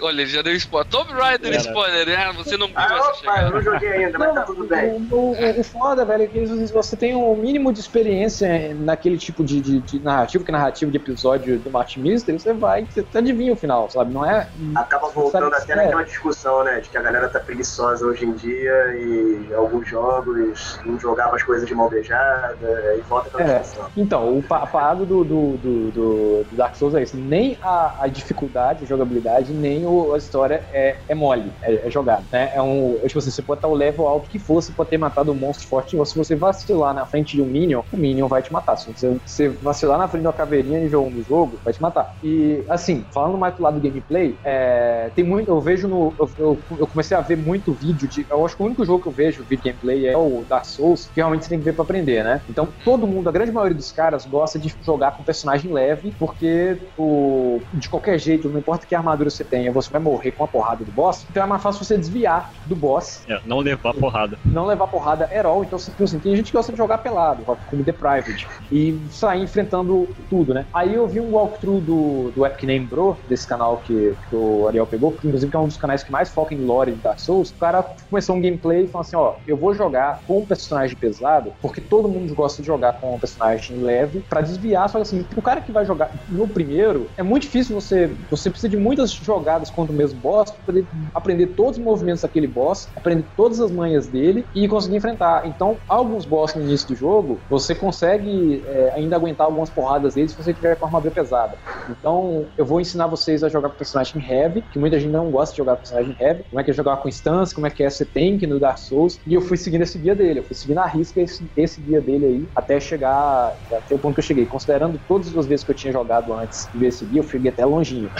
Olha, ele já deu spoiler. Tomb Raider Era. spoiler, né? Você não viu Ah, essa opa, eu não joguei ainda, mas tá tudo bem. O, o- o foda, velho, é que se você tem um mínimo de experiência naquele tipo de, de, de narrativa, que é narrativa de episódio do Martin Mystery, você vai, você adivinha o final, sabe? Não é. Acaba voltando Sabe, até é. naquela discussão, né? De que a galera tá preguiçosa hoje em dia e alguns jogos não jogava as coisas de mão beijada e volta aquela É. discussão. Então, o pa- a parada do, do, do, do- Dark Souls é isso. Nem a, a dificuldade, a jogabilidade, nem o- a história é, é mole, é, é jogado. Né? É um, é tipo assim, você pode estar o level alto que for, você pode ter matado um monstro forte, mas se você vacilar na frente de um Minion, o Minion vai te matar. Se você, você vacilar na frente de uma caveirinha nível 1 do jogo, vai te matar. E, assim, falando mais pro lado do gameplay, é, tem muito, eu vejo no. Eu, eu, eu comecei a ver muito vídeo de. Eu acho que o único jogo que eu vejo vídeo gameplay é o Dark Souls, que realmente você tem que ver pra aprender, né? Então todo mundo, a grande maioria dos caras, gosta de jogar com personagem leve, porque o, de qualquer jeito, não importa que armadura você tenha, você vai morrer com a porrada do boss, então é mais fácil você desviar do boss É, não levar porrada. não levar porrada all. Então, tipo assim, tem gente que gosta de jogar pelado, como The Private, e sair enfrentando tudo, né? Aí eu vi um walkthrough do, do Epic Name Bro, desse canal que, que o Ariel pegou, que inclusive é um dos canais que mais foca em lore de Dark Souls. O cara começou um gameplay e falou assim: ó, eu vou jogar com um personagem pesado, porque todo mundo gosta de jogar com um personagem leve, pra desviar. Só que assim, o cara que vai jogar no primeiro, é muito difícil você. Você precisa de muitas jogadas contra o mesmo boss pra poder aprender todos os movimentos daquele boss, aprender todas as manhas dele e conseguir enfrentar. Então, alguns boss no início do jogo, você consegue é, ainda aguentar algumas porradas deles se você tiver com armadura pesada. Então, eu vou ensinar vocês a jogar com personagem heavy, que muita gente não gosta de jogar com personagem heavy, como é que é jogar com instância, como é que é ser tank no Dark Souls, e eu fui seguindo esse guia dele, eu fui seguindo a risca esse, esse guia dele aí, até chegar, até o ponto que eu cheguei. Considerando todas as vezes que eu tinha jogado antes de ver esse guia, eu cheguei até longinho.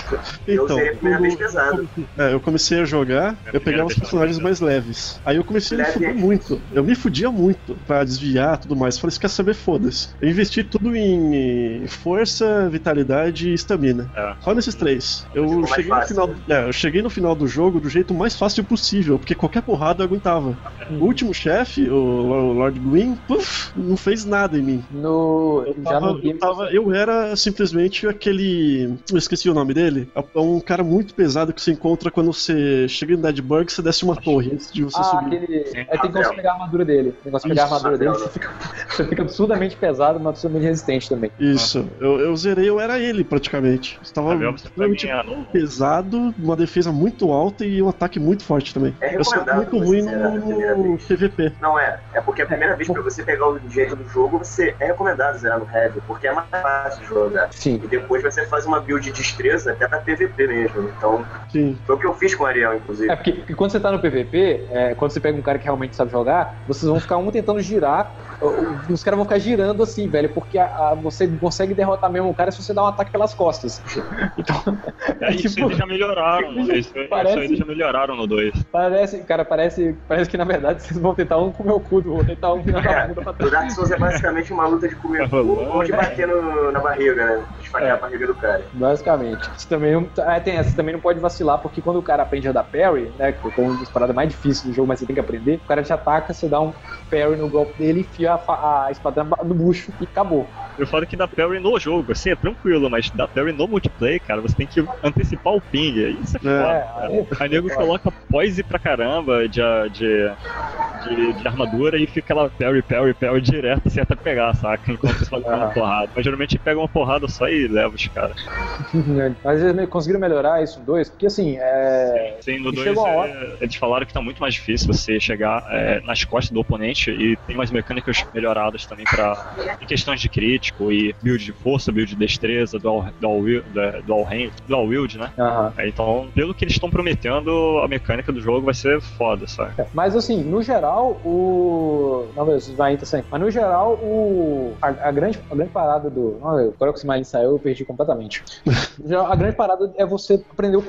Eu Então, usei a primeira vez eu- pesado. É, eu comecei a jogar, eu pegava os personagens mais leves. Aí eu comecei a me fuder é muito. Eu me fudia muito pra desviar e tudo mais. Falei, quer saber? Foda-se. Eu investi tudo em força, vitalidade e estamina. É. Só nesses três. Eu cheguei, no fácil, final, né? é, eu cheguei no final do jogo do jeito mais fácil possível, porque qualquer porrada eu aguentava. O último chefe, o, o Lord Gwyn, puf, não fez nada em mim. No, Eu já tava, no game, eu, tava- eu era simplesmente aquele. Eu esqueci o nome dele. É um cara muito pesado que você encontra quando você chega em Deadburg você desce uma torre antes de você Ah, subir. aquele. Sim. É, tem que conseguir pegar a armadura dele. Tem que conseguir a armadura dele. Você fica, você fica absurdamente pesado, mas absurdamente resistente também. Isso, eu, eu zerei, eu era ele praticamente. Estava extremamente é- pesado, uma defesa muito alta e um ataque muito forte também. É eu sou muito ruim no vez. PVP. Não é. É porque a primeira vez pra você pegar o jeito do jogo, você é recomendado zerar no heavy, porque é mais fácil de jogar. Sim. E depois você faz uma build de destreza até pra PVP mesmo. Então, Sim. foi o que eu fiz com o Ariel, inclusive. É porque, porque quando você tá no PVP, é, quando você pega um cara que realmente sabe jogar, vocês vão ficar um tentando girar, os caras vão ficar girando assim, velho, porque a- a- você consegue derrotar mesmo o cara se você dá um ataque pelas costas. Então, É, isso tipo, eles já melhoraram. Isso, isso parece- eles já melhoraram no 2. parece, cara, parece, parece que na verdade vocês vão tentar um comer o cu do outro, tentar um virar da É, bunda pra o trás. Dark Souls é basicamente uma luta de comer cu ou de bater no- na barriga, né? Esfaquear É. a barriga do cara. Basicamente. Você também não, é, tem essa, você também não pode vacilar, porque quando o cara aprende a dar parry, né, que é uma das paradas mais difíceis do jogo, mas você tem que aprender, o cara te ataca, você dá um parry no golpe dele, enfia a, a espada no bucho e acabou. Eu falo que dá parry no jogo, assim, é tranquilo, mas dá parry no multiplayer, cara, você tem que antecipar o ping. Isso é foda. É, cara. aí- nego coloca poise pra caramba de, de, de, de armadura e fica lá parry, parry, parry direto, assim, até pegar, saca? Enquanto você faz uma porrada. Mas geralmente pega uma porrada só e leva os caras. Mas eles conseguiram melhorar isso no 2, porque assim, é. Sim, no E 2 chegou a hora- eles falaram que tá muito mais difícil você chegar é, nas costas do oponente e tem umas mecânicas melhoradas também para em questões de crítico e build de força, build de destreza, dual, dual, wield, dual, hand, dual wield, né? É, Então, pelo que eles estão prometendo, a mecânica do jogo vai ser foda, sabe? É, Mas assim, no geral, o. Não, meu, vai interessante. Mas no geral, o. A, a grande, a grande parada do. Não, agora que o Smiley saiu, eu perdi completamente. A grande parada é você aprender o-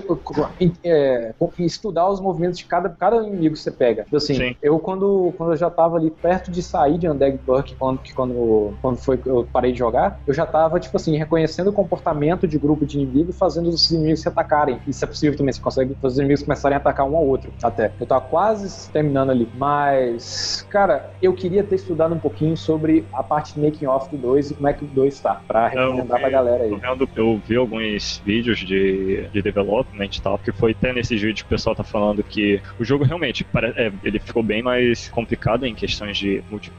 é, estudar os movimentos de cada, cada inimigo que você pega. Tipo assim, Sim. eu quando, quando eu já tava ali perto de sair de Undead Burke, quando, que quando, quando foi eu parei de jogar, eu já tava, tipo assim, reconhecendo o comportamento de grupo de inimigo e fazendo os inimigos se atacarem. Isso é possível também, você consegue fazer os inimigos começarem a atacar um ao outro, até. Eu tava quase terminando ali. Mas, cara, eu queria ter estudado um pouquinho sobre a parte making off do 2 e como é que o 2 tá, pra recomendar pra galera aí. Tô vendo- Eu vi alguns vídeos de, de development e tal, que foi até nesses vídeos que o pessoal tá falando que o jogo realmente é, ele ficou bem mais complicado em questões de multi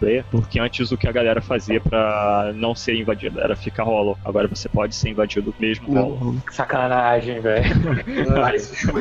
player, porque antes o que a galera fazia pra não ser invadida era ficar rolo. Agora você pode ser invadido mesmo rolo. Sacanagem, velho. Esse jogo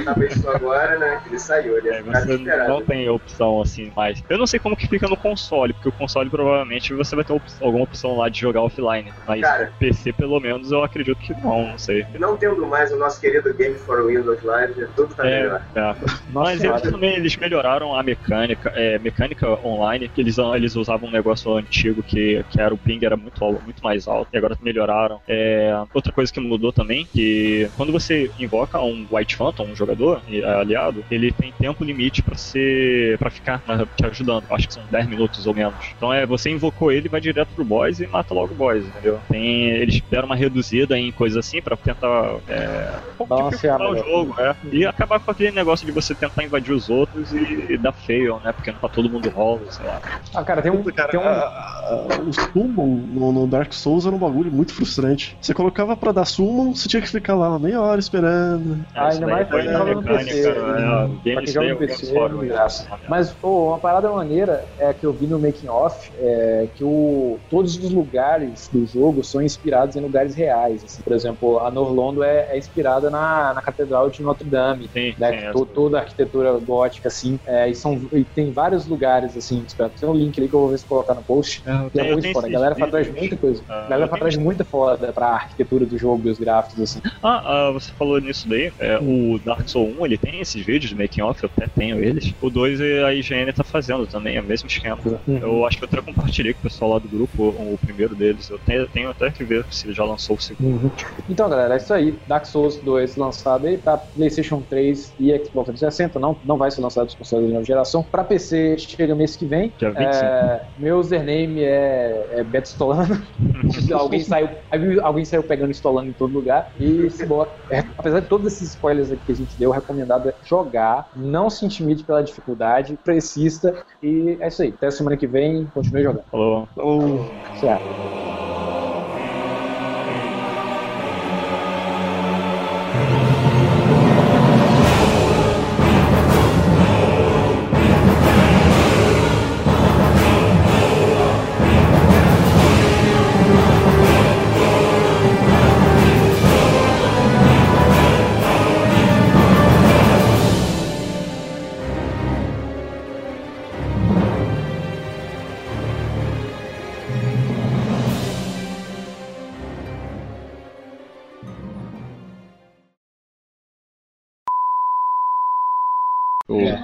agora, né? Que ele saiu, ele É, você não tem opção assim mais. Eu não sei como que fica no console, porque o console provavelmente você vai ter op- alguma opção lá de jogar offline. Mas Cara. PC pelo menos eu acredito que não, não sei. Não tendo mais o nosso querido Game for Windows Live, tudo tá É, melhor. é. Mas eles também eles melhoraram a mecânica, é, mecânica online, que eles, eles usavam usavam um negócio antigo que, que era o ping era muito, al- muito mais alto e agora melhoraram. É, outra coisa que mudou também, que quando você invoca um White Phantom, um jogador e- aliado, ele tem tempo limite pra ser para ficar né, te ajudando. Acho que são 10 minutos ou menos. Então é, você invocou ele, vai direto pro boss e mata logo o boss, entendeu? Tem, eles deram uma reduzida em coisas assim pra tentar é, um Balancear o jogo, é. E acabar com aquele negócio de você tentar invadir os outros e, e dar fail, né? Porque não tá todo mundo rola, sei lá. Ah, cara, tem um. Cara, tem um... a- a- o summon no, no Dark Souls era um bagulho muito frustrante. Você colocava pra dar summon, você tinha que ficar lá meia hora esperando. Ah, ainda mais pra foi quem joga no PC, né? né? É, Pra quem joga no o PC, é graça. Mas, pô, uma parada maneira é que eu vi no making off é que o, todos os lugares do jogo são inspirados em lugares reais. assim. por exemplo, a Norlondo é, é inspirada na, na Catedral de Notre Dame. Sim, Né, sim, to- toda a arquitetura gótica, assim, é, e, são, e tem vários lugares, assim, inspirados. Tem um link ali que eu vou ver se colocar no post. É, eu é muito foda. A galera faz vídeos. muita coisa. Ah, A galera faz muita foda pra arquitetura do jogo e os gráficos, assim. Ah, ah, você falou nisso daí. É, o Dark Souls 1 ele tem esses vídeos de making off, eu até tenho eles. O 2 a IGN tá fazendo também, é o mesmo esquema. Eu acho que eu até compartilhei com o pessoal lá do grupo o, o primeiro deles. Eu tenho, tenho até que ver se ele já lançou o segundo. Então, galera, é isso aí. Dark Souls 2 lançado aí pra PlayStation 3 e Xbox 360. Não, não vai ser lançado nos consoles de nova geração. Pra PC chega mês que vem. Dia 25. É, meu username é, é Beto Stolano. alguém, saiu, alguém saiu pegando Stolano em todo lugar. E se boa. É, apesar de todos esses spoilers aqui que a gente deu, o recomendado é jogar. Não se intimide pela dificuldade. Persista. E é isso aí. Até semana que vem. Continue jogando. Falou. Ou Certo.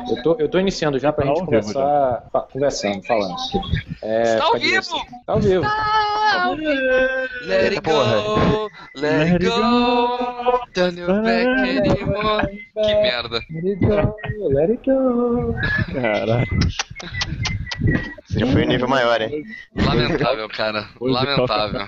Eu, tô, eu tô iniciando já pra Tá gente ao vivo começar fa- conversando, falando. É, Está ao fica vivo! divertido. Tá ao vivo. Let it go, let it go, turn your back anymore. Que merda. Let it go, let it go. Caralho. Você já foi um nível maior, hein? Lamentável, cara. Lamentável.